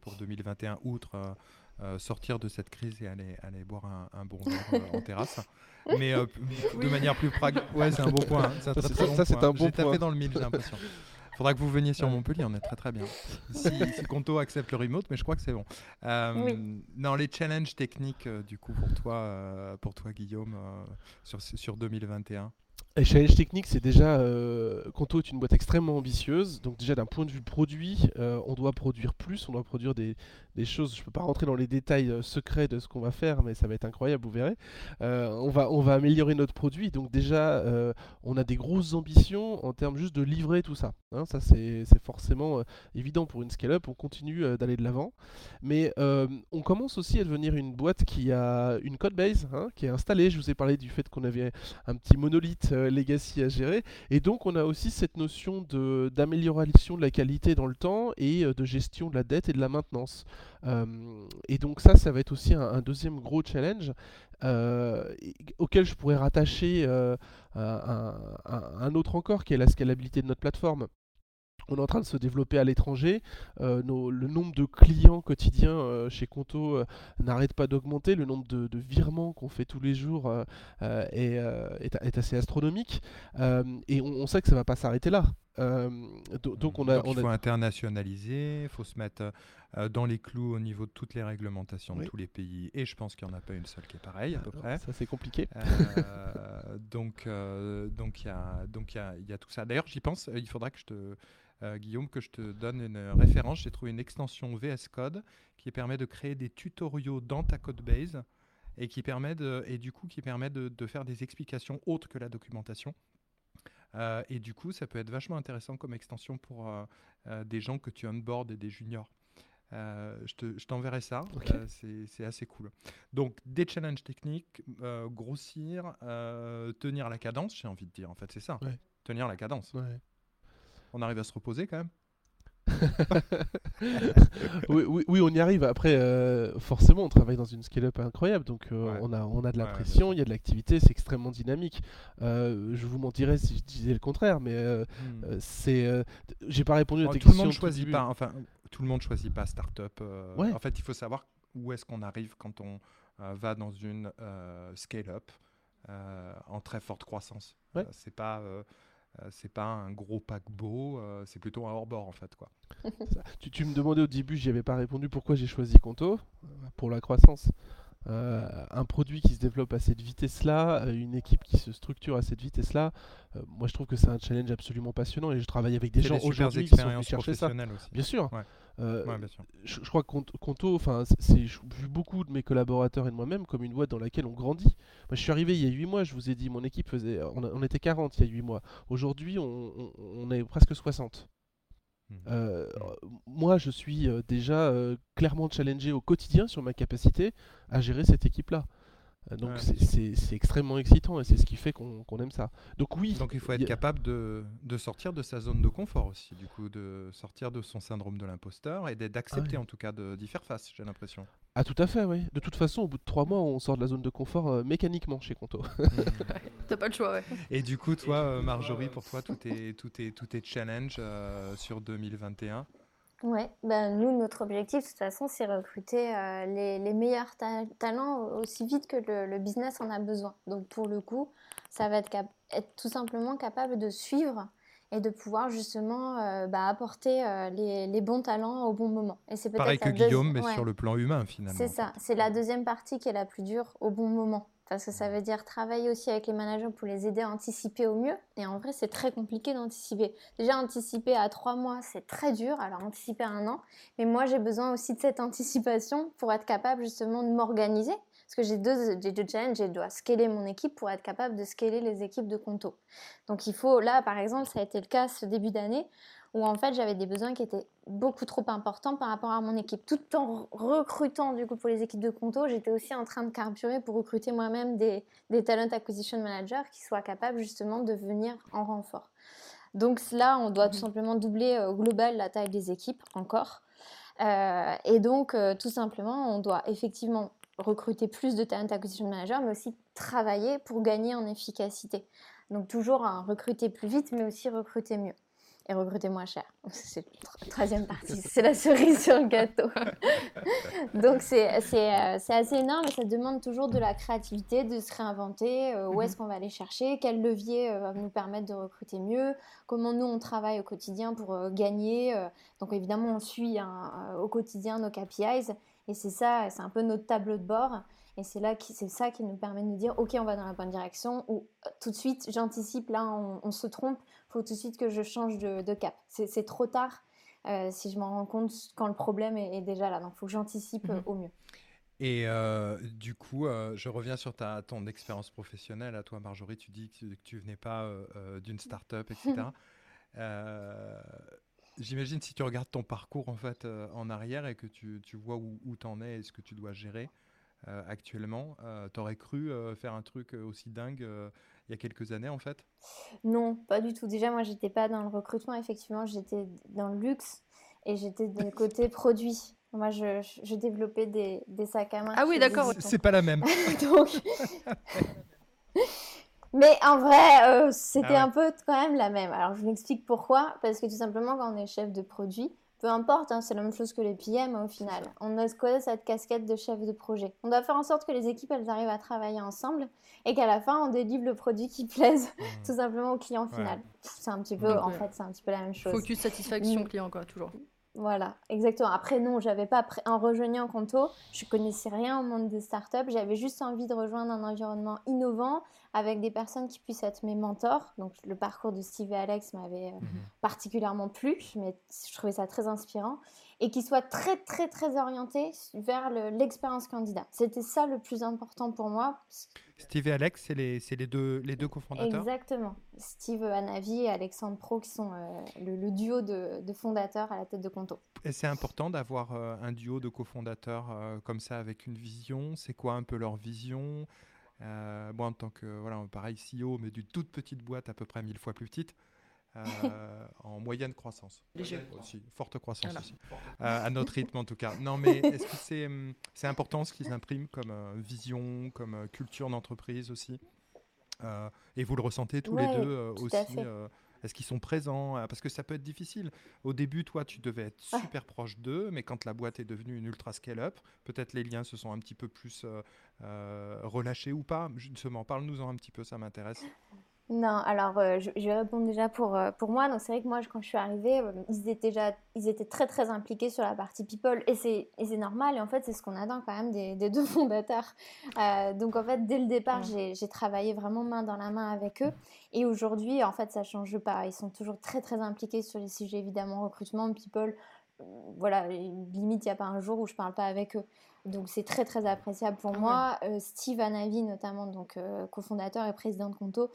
pour 2021, outre sortir de cette crise et aller, aller boire un, un bon verre en terrasse? Mais euh, de manière plus pragmatique. Ouais, c'est un bon point. Ça, c'est un bon point. tapé dans le mille, j'ai l'impression. Faudra que vous veniez sur Montpellier, on est très très bien. Si, si Conto accepte le remote, mais je crois que c'est bon. Euh, Non, les challenges techniques, euh, du coup, pour toi, euh, pour toi Guillaume, sur, sur 2021 les challenges techniques, c'est déjà, euh, Conto est une boîte extrêmement ambitieuse, donc déjà d'un point de vue produit, on doit produire plus, on doit produire des, des choses. Je ne peux pas rentrer dans les détails euh, secrets de ce qu'on va faire, mais ça va être incroyable, vous verrez. Euh, on, va, on va améliorer notre produit. Donc déjà, euh, on a des grosses ambitions en termes juste de livrer tout ça. Hein. ça, c'est forcément évident pour une scale-up. On continue d'aller de l'avant. Mais on commence aussi à devenir une boîte qui a une code base, hein, qui est installée. Je vous ai parlé du fait qu'on avait un petit monolithe legacy à gérer. Et donc, on a aussi cette notion d'amélioration de la qualité dans le temps et de gestion de la dette et de la maintenance. Euh, et donc ça, ça va être aussi un, deuxième gros challenge euh, auquel je pourrais rattacher euh, un, autre encore, qui est la scalabilité de notre plateforme on est en train de se développer à l'étranger. Euh, le nombre de clients quotidiens euh, chez Conto euh, n'arrête pas d'augmenter. Le nombre de, virements qu'on fait tous les jours est, est, assez astronomique. et on, sait que ça ne va pas s'arrêter là. donc, on a, il faut internationaliser, il faut se mettre dans les clous au niveau de toutes les réglementations de tous les pays. Et je pense qu'il n'y en a pas une seule qui est pareille à peu près. Ça c'est compliqué. donc donc il y a donc il y, y a tout ça. D'ailleurs j'y pense. Il faudra que je te euh, Guillaume, que je te donne une référence. J'ai trouvé une extension VS Code qui permet de créer des tutoriaux dans ta code base et qui permet de, et du coup qui permet de, faire des explications autres que la documentation. Euh, et du coup, ça peut être vachement intéressant comme extension pour euh, des gens que tu onboard et des juniors. Je t'enverrai ça, c'est assez cool. Donc des challenges techniques, grossir, tenir la cadence, j'ai envie de dire, en fait, c'est ça. Tenir la cadence. On arrive à se reposer quand même oui, oui, on y arrive. Après, euh, forcément, on travaille dans une scale-up incroyable, donc euh, on, a, on a de la pression, il y a de l'activité, c'est extrêmement dynamique. Euh, je vous mentirais si je disais le contraire, mais hmm. c'est. J'ai pas répondu à oh, tes tout Le monde choisit pas, enfin, tout le monde choisit pas start-up. En fait, il faut savoir où est-ce qu'on arrive quand on va dans une scale-up en très forte croissance. c'est pas euh, c'est pas un gros paquebot, euh, c'est plutôt un hors-bord en fait. Quoi. tu, me demandais au début, j'y avais pas répondu pourquoi j'ai choisi Conto? Pour la croissance. Euh, un produit qui se développe à cette vitesse-là, une équipe qui se structure à cette vitesse-là, moi je trouve que c'est un challenge absolument passionnant et je travaille avec des gens aujourd'hui qui sont chercher ça. Aussi. Bien sûr. Euh, je, crois que Conto, enfin, j'ai vu beaucoup de mes collaborateurs et de moi-même comme une boîte dans laquelle on grandit. Moi, je suis arrivé il y a 8 mois, je vous ai dit, mon équipe faisait, on, était 40 il y a 8 mois. Aujourd'hui, on, est presque 60. Mmh. Euh, moi, je suis euh, déjà clairement challengé au quotidien sur ma capacité à gérer cette équipe-là. Euh, donc c'est extrêmement excitant et c'est ce qui fait qu'on aime ça. Donc oui. Donc il faut être capable de, de, sortir de sa zone de confort aussi, du coup, de sortir de son syndrome de l'imposteur et d'accepter ah en tout cas d'y faire face, j'ai l'impression. Ah tout à fait, oui. De toute façon, au bout de trois mois, on sort de la zone de confort euh, mécaniquement chez Conto. Mmh. T'as pas le choix, ouais. Et du coup, toi, euh, Marjorie, pour toi, tout est, tout est, tout est challenge sur 2021 Ouais, ben nous, notre objectif, de toute façon, c'est recruter euh, les, les, meilleurs talents aussi vite que le, le, business en a besoin. Donc, pour le coup, ça va être, être tout simplement capable de suivre et de pouvoir justement euh, bah, apporter euh, les, les, bons talents au bon moment. Et c'est Pareil que Guillaume, mais sur le plan humain, finalement. C'est ça, c'est la deuxième partie qui est la plus dure au bon moment parce que ça veut dire travailler aussi avec les managers pour les aider à anticiper au mieux. Et en vrai, c'est très compliqué d'anticiper. Déjà, anticiper à trois mois, c'est très dur, alors anticiper à un an. Mais moi, j'ai besoin aussi de cette anticipation pour être capable justement de m'organiser. Parce que j'ai deux, deux challenges, je dois scaler mon équipe pour être capable de scaler les équipes de Conto. Donc il faut, là par exemple, ça a été le cas ce début d'année, où en fait j'avais des besoins qui étaient beaucoup trop importants par rapport à mon équipe. Tout en recrutant du coup pour les équipes de Conto, j'étais aussi en train de carburer pour recruter moi-même des, des talent acquisition managers qui soient capables justement de venir en renfort. Donc là, on doit tout simplement doubler euh, au global la taille des équipes encore. Euh, et donc, euh, tout simplement, on doit effectivement recruter plus de talent acquisition managers, mais aussi travailler pour gagner en efficacité. Donc toujours recruter plus vite, mais aussi recruter mieux et recruter moins cher. C'est la troisième partie, c'est la cerise sur le gâteau. Donc c'est euh, assez énorme et ça demande toujours de la créativité, de se réinventer, euh, où est-ce mhm. qu'on va aller chercher, quel levier euh, va nous permettre de recruter mieux, comment nous on travaille au quotidien pour gagner. donc évidemment on suit hein, au quotidien nos KPIs et c'est ça, c'est un peu notre tableau de bord. Et c'est là c'est ça qui nous permet de nous dire, ok, on va dans la bonne direction, ou tout de suite, j'anticipe, là, on, se trompe, faut tout de suite que je change de, cap. C'est trop tard euh, si je m'en rends compte quand le problème est, déjà là. Donc, il faut que j'anticipe euh, mhm. au mieux. Et euh, du coup, je reviens sur ta, ton expérience professionnelle. À toi, Marjorie, tu dis que, tu ne venais pas d'une start-up, etc. J'imagine si tu regardes ton parcours en fait en arrière et que tu, tu vois où, où tu en es et ce que tu dois gérer actuellement, tu aurais cru faire un truc aussi dingue il y a quelques années en fait? Non, pas du tout. Déjà, moi, j'étais pas dans le recrutement, effectivement, j'étais dans le luxe et j'étais de côté produit. Moi, je, je développais des, des, sacs à main. Ah oui, d'accord. C'est pas la même. Donc, Mais en vrai, euh, c'était Ah ouais. un peu quand même la même. Alors, je vous explique pourquoi. Parce que tout simplement, quand on est chef de produit, peu importe, hein, c'est la même chose que les PM au final. On a cette casquette de chef de projet. On doit faire en sorte que les équipes, elles arrivent à travailler ensemble et qu'à la fin, on délivre le produit qui plaise Mmh. tout simplement au client final. C'est un petit peu, en fait, c'est un petit peu la même chose. Focus satisfaction Mm. client, quoi, toujours. Voilà, exactement. Après, non, j'avais pas pré- en rejoignant Conto, je connaissais rien au monde des startups. J'avais juste envie de rejoindre un environnement innovant avec des personnes qui puissent être mes mentors. Donc, le parcours de Steve et Alex m'avait euh, Mhm. particulièrement plu, mais je trouvais ça très inspirant et qui soit très, très, très orienté vers le- l'expérience candidat. C'était ça le plus important pour moi. Steve et Alex, c'est les, deux, les deux cofondateurs. Exactement. Steve Hanavi et Alexandre Pro, qui sont euh, le, le duo de, de fondateurs à la tête de Conto. Et c'est important d'avoir euh, un duo de cofondateurs euh, comme ça avec une vision. C'est quoi un peu leur vision? Moi, en tant que, voilà, pareil, CEO, mais d'une toute petite boîte à peu près mille fois plus petite, euh, en moyenne croissance. Léger. Aussi, forte croissance Voilà. aussi. Euh, à notre rythme en tout cas. Non, mais est-ce que c'est hum, important ce qu'ils impriment comme euh, vision, comme euh, culture d'entreprise aussi? Euh, Et vous le ressentez tous Ouais, les deux euh, aussi Est-ce qu'ils sont présents? Euh, Parce que ça peut être difficile. Au début, toi, tu devais être Ouais. super proche d'eux, mais quand la boîte est devenue une ultra scale-up, peut-être les liens se sont un petit peu plus euh, relâchés ou pas. Justement, parle-nous-en un petit peu, ça m'intéresse. Non, alors euh, je, je vais répondre déjà pour, euh, pour moi. Donc c'est vrai que moi, je- quand je suis arrivée, euh, ils étaient déjà ils étaient très très impliqués sur la partie people et c'est normal. Et en fait, c'est ce qu'on attend quand même des, des deux fondateurs. Donc en fait, dès le départ, Ouais. j'ai travaillé vraiment main dans la main avec eux. Et aujourd'hui, en fait, ça change pas. Ils sont toujours très très impliqués sur les sujets évidemment recrutement, people. Euh, Voilà, limite, il n'y a pas un jour où je parle pas avec eux. Donc c'est très très appréciable pour Ah moi. Steve Hanavi notamment, donc cofondateur et président de Conto,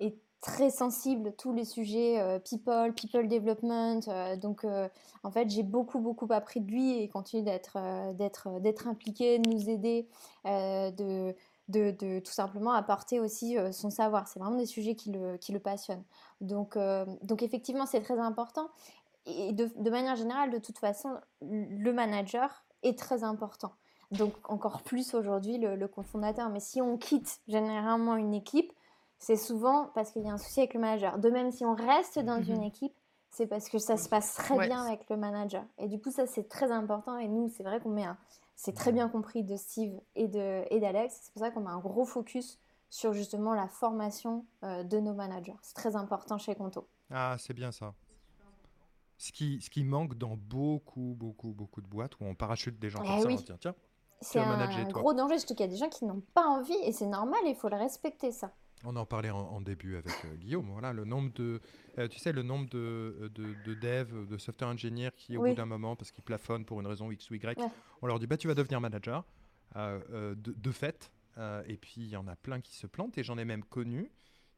est très sensible tous les sujets euh, people, people development. euh, donc, euh, en fait, j'ai beaucoup, beaucoup appris de lui et il continue d'être d'être impliqué, de nous aider, de, de, tout simplement apporter aussi son savoir. C'est vraiment des sujets qui le, qui le passionnent. Donc, donc effectivement, c'est très important. Et de, manière générale, de toute façon, le manager est très important. Donc encore plus aujourd'hui le cofondateur. Mais si on quitte généralement une équipe, c'est souvent parce qu'il y a un souci avec le manager. De même, si on reste dans Mhm. une équipe, c'est parce que ça se passe très Ouais. bien avec le manager. Et du coup, ça, c'est très important. Et nous, c'est vrai qu'on met un... C'est très bien compris de Steve et de et d'Alex. C'est pour ça qu'on met un gros focus sur justement la formation euh, de nos managers. C'est très important chez Conto. Ah, c'est bien ça. Ce qui, ce qui manque dans beaucoup, beaucoup, beaucoup de boîtes où on parachute des gens Eh comme ça, oui. on se dit, tiens, C'est un manager, gros danger, surtout qu'il y a des gens qui n'ont pas envie et c'est normal, il faut le respecter ça. On en parlait en, en début avec euh, Guillaume. Voilà, le nombre de, euh, tu sais, le nombre de, de, de devs, de software engineers qui, au Oui. bout d'un moment, parce qu'ils plafonnent pour une raison X ou Y, Ouais. on leur dit bah tu vas devenir manager euh, euh, de, de fait. euh, et puis il y en a plein qui se plantent et j'en ai même connu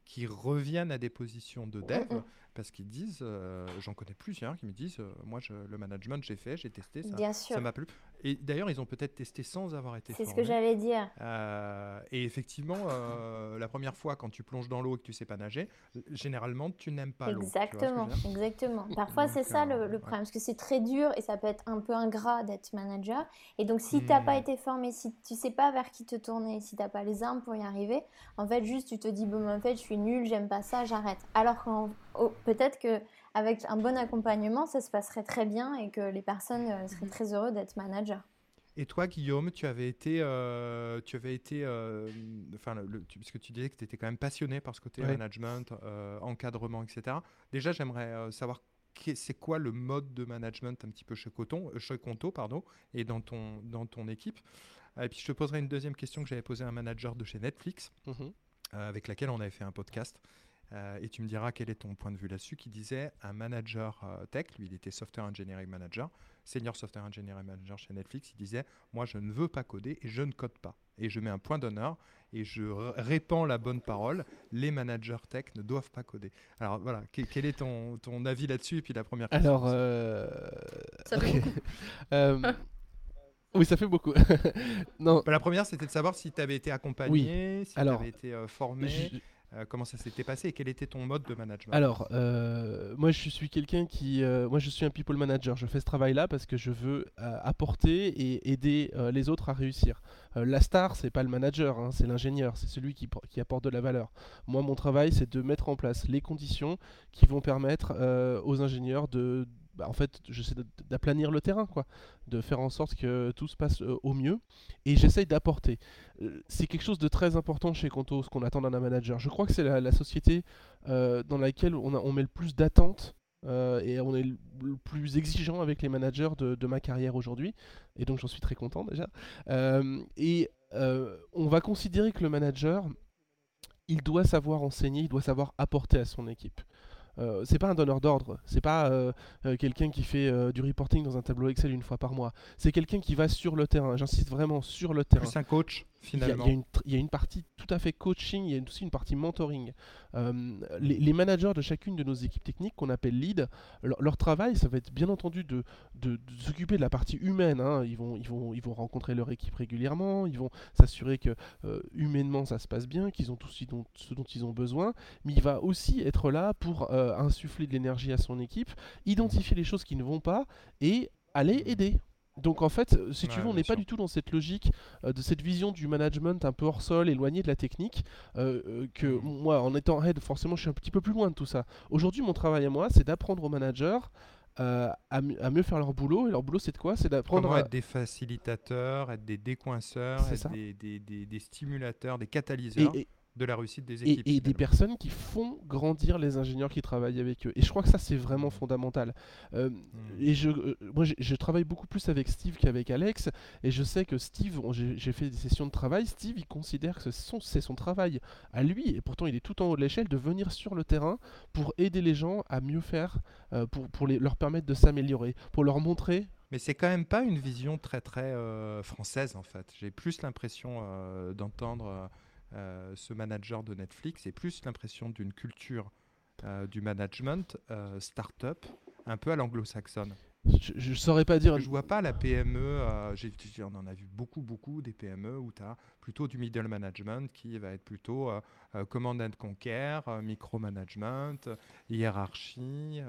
qui reviennent à des positions de dev Mm, mm. Parce qu'ils disent, euh, j'en connais plusieurs qui me disent, euh, moi je, le management j'ai fait, j'ai testé, ça, Bien sûr, ça m'a plu. Et d'ailleurs ils ont peut-être testé sans avoir été c'est ce que j'allais dire. Euh, et effectivement, la première fois quand tu plonges dans l'eau et que tu sais pas nager, généralement tu n'aimes pas l'eau. Exactement, exactement. Parfois, c'est ça le, ouais. problème, parce que c'est très dur et ça peut être un peu ingrat d'être manager. Et donc, si tu n'as pas Hmm. été formé, si tu sais pas vers qui te tourner, si tu n'as pas les armes pour y arriver, en fait, juste tu te dis, bon, en fait, je suis nul, j'aime pas ça, j'arrête. Alors qu'en oh, peut-être que avec un bon accompagnement, ça se passerait très bien et que les personnes euh, seraient très heureux d'être manager. Et toi, Guillaume, tu avais été, euh, tu avais été, euh, enfin, parce que tu disais que tu étais quand même passionné par ce côté Ouais. management, euh, encadrement, etc. Déjà, j'aimerais euh, savoir c'est quoi le mode de management un petit peu chez Coton, chez Conto, pardon, et dans ton dans ton équipe. Euh, Et puis je te poserai une deuxième question que j'avais posée à un manager de chez Netflix. Mhm. euh, avec laquelle on avait fait un podcast. Euh, et tu me diras quel est ton point de vue là-dessus, qui disait un manager euh, tech, lui il était software engineering manager, senior software engineering manager chez Netflix, il disait moi je ne veux pas coder et je ne code pas. Et je mets un point d'honneur et je répands la bonne parole, les managers tech ne doivent pas coder. Alors voilà, que- quel est ton, ton avis là-dessus? Et puis la première question. Alors, euh, Ça fait beaucoup. euh, oui, ça fait beaucoup. non, Bah, la première c'était de savoir si tu avais été accompagné, si tu avais été euh, formé. je- Euh, comment ça s'était passé et quel était ton mode de management? Alors, moi je suis quelqu'un qui, moi je suis un people manager. Je fais ce travail-là parce que je veux apporter et aider les autres à réussir. la star, c'est pas le manager, hein, c'est l'ingénieur, c'est celui qui, qui, apporte de la valeur. Moi, mon travail, c'est de mettre en place les conditions qui vont permettre aux ingénieurs de bah, en fait, j'essaie d'aplanir le terrain, quoi, de faire en sorte que tout se passe euh, au mieux, et j'essaye d'apporter. Euh, c'est quelque chose de très important chez Conto, ce qu'on attend d'un manager. Je crois que c'est la, société euh, dans laquelle on, met le plus d'attentes et on est le plus exigeant avec les managers de, ma carrière aujourd'hui, et donc j'en suis très content déjà. et on va considérer que le manager, il doit savoir enseigner, il doit savoir apporter à son équipe. Euh, c'est pas un donneur d'ordre, c'est pas euh, euh, quelqu'un qui fait du reporting dans un tableau Excel une fois par mois. C'est quelqu'un qui va sur le terrain. J'insiste vraiment sur le terrain. C'est un coach finalement. Il y, a une partie tout à fait coaching, il y a aussi une partie mentoring. Les, managers de chacune de nos équipes techniques qu'on appelle lead, leur, travail, ça va être bien entendu de, de, s'occuper de la partie humaine. Hein. Ils, vont, ils, vont, ils vont rencontrer leur équipe régulièrement, ils vont s'assurer que humainement ça se passe bien, qu'ils ont tout ce dont, ce dont ils ont besoin. Mais il va aussi être là pour insuffler de l'énergie à son équipe, identifier les choses qui ne vont pas et aller aider. Donc en fait, si tu veux, on n'est pas du tout dans cette logique euh, de cette vision du management un peu hors sol, éloigné de la technique, euh, euh, que mm. moi, en étant head, forcément, je suis un petit peu plus loin de tout ça. Aujourd'hui, mon travail à moi, c'est d'apprendre aux managers à, mieux faire leur boulot. Et leur boulot, c'est de quoi? C'est d'apprendre à être des facilitateurs, être des décoinceurs, être des, des, des, stimulateurs, des catalyseurs de la réussite des équipes. Et, des personnes qui font grandir les ingénieurs qui travaillent avec eux. Et je crois que ça, c'est vraiment fondamental. Euh, hmm. Et je, euh, moi, je travaille beaucoup plus avec Steve qu'avec Alex. Et je sais que Steve, j'ai fait des sessions de travail, Steve, il considère que c'est son, travail à lui, et pourtant il est tout en haut de l'échelle, de venir sur le terrain pour aider les gens à mieux faire, euh, pour, pour les, leur permettre de s'améliorer, pour leur montrer mais c'est quand même pas une vision très très française en fait. J'ai plus l'impression d'entendre ce manager de Netflix, c'est plus l'impression d'une culture euh, du management euh, start-up, un peu à l'anglo-saxonne. Je ne saurais pas dire. Je vois pas la PME, on en a vu beaucoup, beaucoup des PME où tu as plutôt du middle management qui va être plutôt command and conquer, micromanagement, hiérarchie,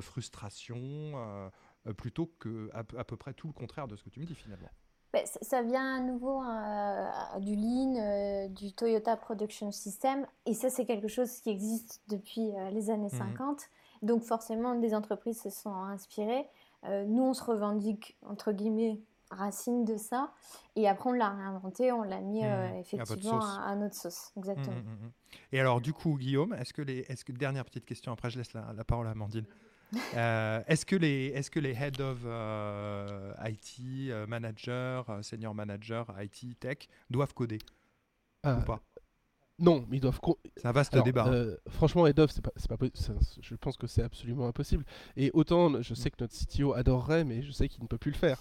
frustration, plutôt que à, peu près tout le contraire de ce que tu me dis finalement. Ben, ça vient à nouveau euh, du Lean, euh, du Toyota Production System, et ça c'est quelque chose qui existe depuis euh, les années 50. Mhm. Donc forcément, des entreprises se sont inspirées. nous, on se revendique, entre guillemets, racine de ça, et après on l'a réinventé, on l'a mis mhm. effectivement à, notre sauce. Exactement. Mhm, et alors du coup, Guillaume, est-ce que les, est-ce que dernière petite question, après je laisse la, la parole à Amandine. Euh, est-ce que les est-ce que les head of euh, IT, euh, manager, senior manager, IT tech doivent coder ou pas? Non, mais ils doivent. C'est un vaste débat. Hein. franchement, head of, c'est pas, pas je pense que c'est absolument impossible. Et autant, je sais que notre CTO adorerait, mais je sais qu'il ne peut plus le faire.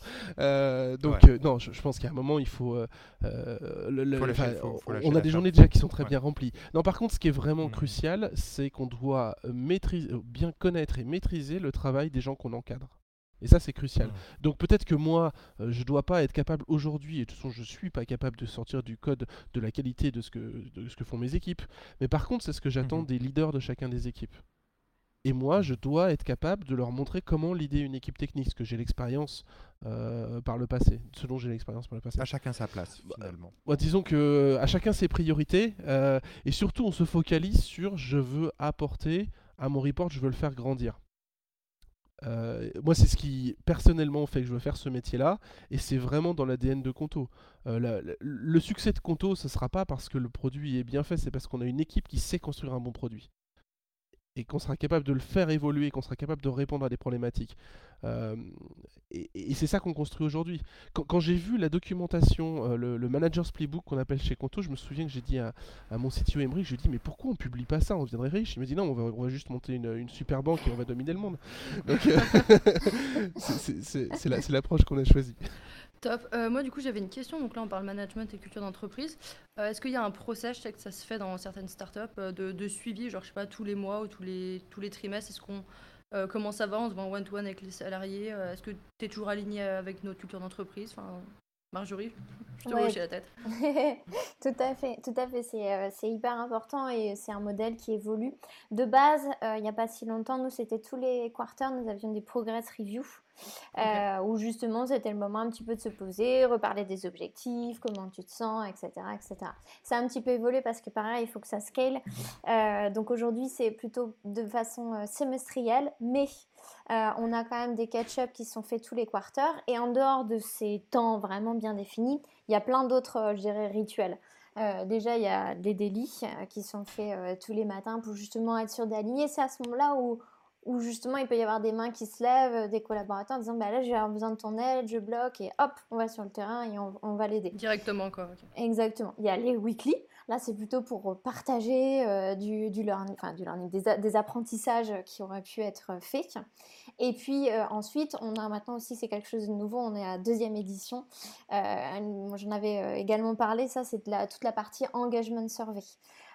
donc, non, je, pense qu'à un moment, il faut. on a des journées déjà qui sont très bien remplies. Non, par contre, ce qui est vraiment mmh. crucial, c'est qu'on doit maîtriser, bien connaître et maîtriser le travail des gens qu'on encadre. Et ça, c'est crucial. Donc peut-être que moi, euh, je ne dois pas être capable aujourd'hui, et de toute façon, je ne suis pas capable de sortir du code de la qualité de ce que, de ce que font mes équipes. Mais par contre, c'est ce que j'attends mhm. des leaders de chacun des équipes. Et moi, je dois être capable de leur montrer comment leader une équipe technique, parce que j'ai l'expérience euh, par le passé, selon j'ai l'expérience par le passé. À chacun sa place, bah, finalement. disons que à chacun ses priorités, euh, et surtout on se focalise sur je veux apporter à mon report, je veux le faire grandir. Euh, moi, c'est ce qui personnellement fait que je veux faire ce métier-là, et c'est vraiment dans l'ADN de Conto. Euh, le succès de Conto, ce ne sera pas parce que le produit est bien fait, c'est parce qu'on a une équipe qui sait construire un bon produit et qu'on sera capable de le faire évoluer, qu'on sera capable de répondre à des problématiques. Euh, et, c'est ça qu'on construit aujourd'hui. Quand, j'ai vu la documentation, euh, le, manager's playbook qu'on appelle chez Conto, je me souviens que j'ai dit à, mon CTO Emery, je lui ai dit mais pourquoi on publie pas ça On deviendrait riche? Il m'a dit non, on va, juste monter une, super banque et on va dominer le monde. Donc euh, c'est l'approche qu'on a choisie. Top. Euh, moi, du coup, j'avais une question. Donc là, on parle management et culture d'entreprise. Euh, est-ce qu'il y a un process, je sais que ça se fait dans certaines startups, euh, de, de suivi, genre, je sais pas, tous les mois ou tous les, tous les trimestres Est-ce qu'on comment ça va? On se voit en one-to-one avec les salariés Est-ce que tu es toujours aligné avec notre culture d'entreprise? Enfin... Marjorie, je te ouais. la tête. tout à fait, tout à fait. C'est, c'est hyper important et c'est un modèle qui évolue. De base, il n'y a pas si longtemps, nous, c'était tous les quarters, nous avions des progress reviews. Euh, où justement c'était le moment un petit peu de se poser, reparler des objectifs, comment tu te sens, etc. etc. Ça a un petit peu évolué parce que pareil, il faut que ça scale. Euh, donc aujourd'hui c'est plutôt de façon euh, semestrielle, mais on a quand même des catch-up qui sont faits tous les quarters. Et en dehors de ces temps vraiment bien définis, il y a plein d'autres, je dirais, rituels. déjà, il y a des délits qui sont faits tous les matins pour justement être sûr d'aligner. C'est à ce moment-là où où justement il peut y avoir des mains qui se lèvent, des collaborateurs en disant bah là j'ai besoin de ton aide, je bloque et hop on va sur le terrain et on, va l'aider. Directement quoi. Exactement. Il y a les weekly, là c'est plutôt pour partager euh, du, du, learning, enfin du learning, des, apprentissages qui auraient pu être faits. Et puis euh, ensuite on a maintenant aussi c'est quelque chose de nouveau, on est à deuxième édition. Euh, J'en avais également parlé, ça c'est toute la partie engagement survey.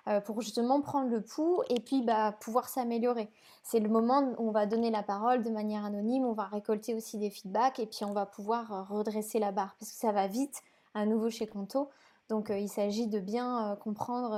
Euh, pour justement prendre le pouls et puis bah, pouvoir s'améliorer. C'est le moment où on va donner la parole de manière anonyme, on va récolter aussi des feedbacks et puis on va pouvoir euh, redresser la barre parce que ça va vite à nouveau chez Conto. Donc euh, il s'agit de bien comprendre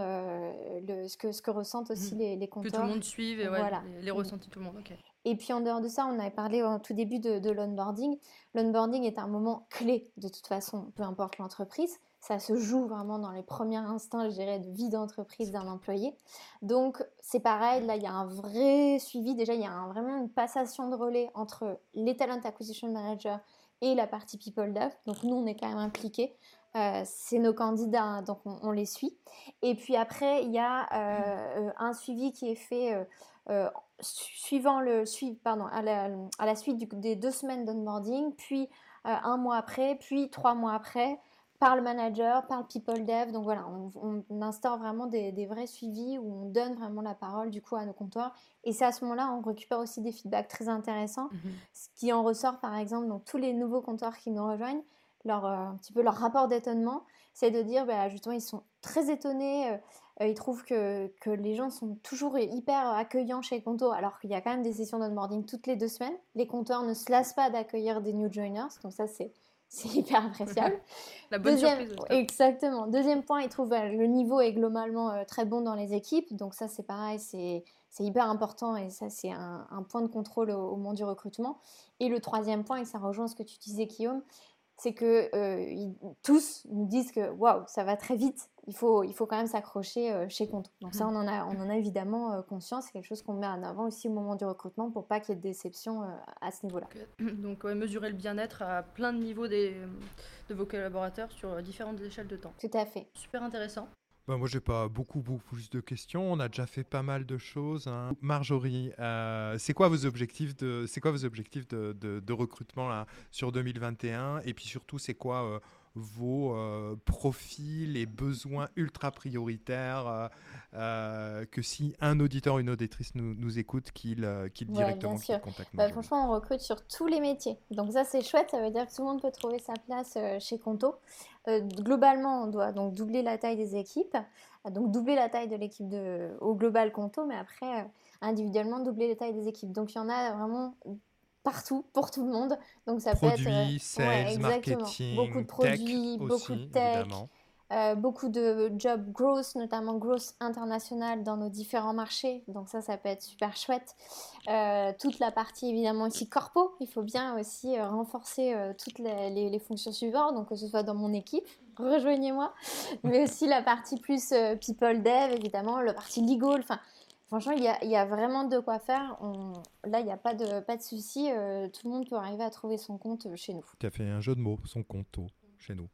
le, ce, que, ce que ressentent aussi mmh. les, les compteurs. Que tout le monde suive et voilà. les, ressentis de tout le monde. Et puis en dehors de ça, on avait parlé au tout début de, de l'onboarding. L'onboarding est un moment clé de toute façon, peu importe l'entreprise ça se joue vraiment dans les premiers instants, je dirais, de vie d'entreprise d'un employé. Donc, c'est pareil, là, il y a un vrai suivi. Déjà, il y a vraiment une passation de relais entre les Talent Acquisition Manager et la partie People Dev. Donc, nous, on est quand même impliqués. Euh, c'est nos candidats, hein, donc on, les suit. Et puis après, il y a euh, un suivi qui est fait euh, suivant le, pardon, à, la, suite des deux semaines d'onboarding, puis un mois après, puis trois mois après par le manager, par le people dev. Donc voilà, on, instaure vraiment des, vrais suivis où on donne vraiment la parole du coup à nos comptoirs. Et c'est à ce moment-là, on récupère aussi des feedbacks très intéressants. Mhm. Ce qui en ressort par exemple, donc tous les nouveaux comptoirs qui nous rejoignent, leur, euh, un petit peu leur rapport d'étonnement, c'est de dire bah, justement ils sont très étonnés. Euh, euh, ils trouvent que, que, les gens sont toujours hyper accueillants chez Conto, alors qu'il y a quand même des sessions d'onboarding toutes les deux semaines. Les compteurs ne se lassent pas d'accueillir des new joiners, donc ça c'est c'est hyper appréciable. La bonne Deuxième, surprise. Exactement. Deuxième point, il trouve euh, le niveau est globalement euh, très bon dans les équipes. Donc ça, c'est pareil, c'est hyper important et ça, c'est un, point de contrôle au, au, moment du recrutement. Et le troisième point, et ça rejoint ce que tu disais, Guillaume, c'est que euh, tous nous disent que waouh, ça va très vite. Il faut, il faut quand même s'accrocher euh, chez Conto. Donc ça, on en a, on en a évidemment euh, conscience. C'est quelque chose qu'on met en avant aussi au moment du recrutement pour pas qu'il y ait de déception à ce niveau-là. Donc mesurer le bien-être à plein de niveaux des, de vos collaborateurs sur différentes échelles de temps. Tout à fait. Super intéressant. Bah, moi, j'ai pas beaucoup, beaucoup plus de questions. On a déjà fait pas mal de choses. Hein. Marjorie, euh, c'est quoi vos objectifs de, c'est quoi vos objectifs de, de, recrutement là sur 2021 Et puis surtout, c'est quoi euh, vos euh, profils et besoins ultra prioritaires euh, euh, que si un auditeur ou une auditrice nous, nous écoute, qu'il qu directement qu contacte bah, Franchement, on recrute sur tous les métiers. Donc ça, c'est chouette. Ça veut dire que tout le monde peut trouver sa place chez Conto. globalement, on doit donc doubler la taille des équipes. Donc doubler la taille de l'équipe au global Conto, mais après, individuellement, doubler la taille des équipes. Donc il y en a vraiment partout pour tout le monde. Donc ça peut être euh, sales, marketing, beaucoup de produits, beaucoup de tech, euh, beaucoup de job growth, notamment growth international dans nos différents marchés. Donc ça, ça peut être super chouette. Euh, toute la partie évidemment aussi corpo, il faut bien aussi renforcer toutes les, les, fonctions suivantes, donc que ce soit dans mon équipe, rejoignez-moi, mais aussi la partie plus people dev, évidemment, la partie legal, enfin Franchement, il y, a, vraiment de quoi faire. là, il n'y a pas de, pas de souci. Euh, tout le monde peut arriver à trouver son compte euh, chez nous. Tu as fait un jeu de mots, son compte chez nous.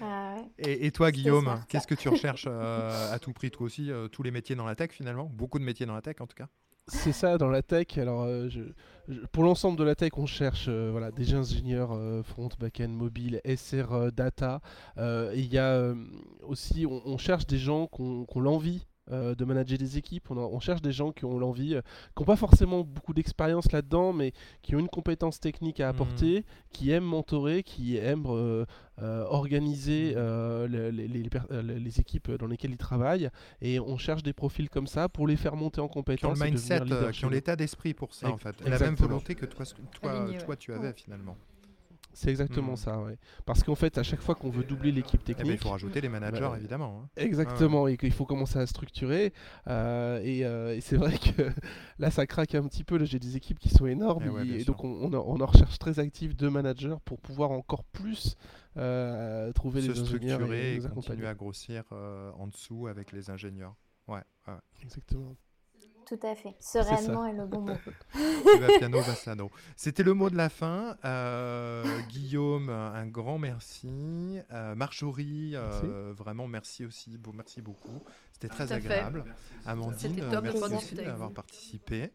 Ah et, toi, Guillaume, qu'est-ce que tu recherches euh, à tout prix, toi aussi Tous les métiers dans la tech, finalement? Beaucoup de métiers dans la tech, en tout cas c'est ça dans la tech. Alors, pour l'ensemble de la tech, on cherche voilà, des ingénieurs front, back-end, mobile, SR, data. Il y a aussi, on, cherche des gens qui ont l'envie euh, de manager des équipes. On, cherche des gens qui ont l'envie, euh, qui n'ont pas forcément beaucoup d'expérience là-dedans, mais qui ont une compétence technique à apporter, mmh. qui aiment mentorer, qui aiment euh, organiser les, les, équipes dans lesquelles ils travaillent. Et on cherche des profils comme ça pour les faire monter en compétence. Qui ont le mindset, qui ont l'état d'esprit pour ça, en fait. La même volonté que toi, toi, toi tu avais finalement. C'est exactement Hmm. ça, ouais. Parce qu'en fait, à chaque fois qu'on veut doubler l'équipe Eh ben, il technique, faut rajouter les managers, Bah, évidemment. hein. Exactement, et qu'il faut commencer à structurer. euh, et euh, et c'est vrai que là, ça craque un petit peu. Là, j'ai des équipes qui sont énormes. Eh ouais, et, donc, on, on, en- on en recherche très actifs de managers pour pouvoir encore plus euh, trouver Se les ingénieurs structurer et et continuer à grossir en dessous avec les ingénieurs. Ouais, ouais. Exactement. Tout à fait. Sereinement est le bon mot. Piano, Bassano. C'était le mot de la fin. Euh, Guillaume, un grand merci. Euh, Marjorie, euh, vraiment merci aussi. Beau, merci beaucoup. C'était très Tout à fait. agréable. Amandine, euh, merci aussi d'avoir participé.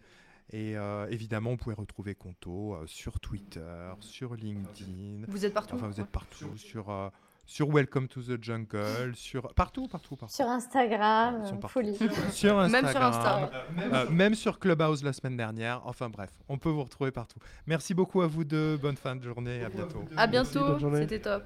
Et euh, évidemment, vous pouvez retrouver Conto euh, sur Twitter, sur LinkedIn. Vous êtes partout Enfin, vous êtes partout. Sur, euh, sur Welcome to the Jungle, sur partout, partout, partout. Sur Instagram, euh, partout. folie. Sur Instagram, Même sur Insta. euh, même sur Clubhouse la semaine dernière. Enfin bref, on peut vous retrouver partout. Merci beaucoup à vous deux. Bonne fin de journée. À bientôt. À bientôt, c'était top.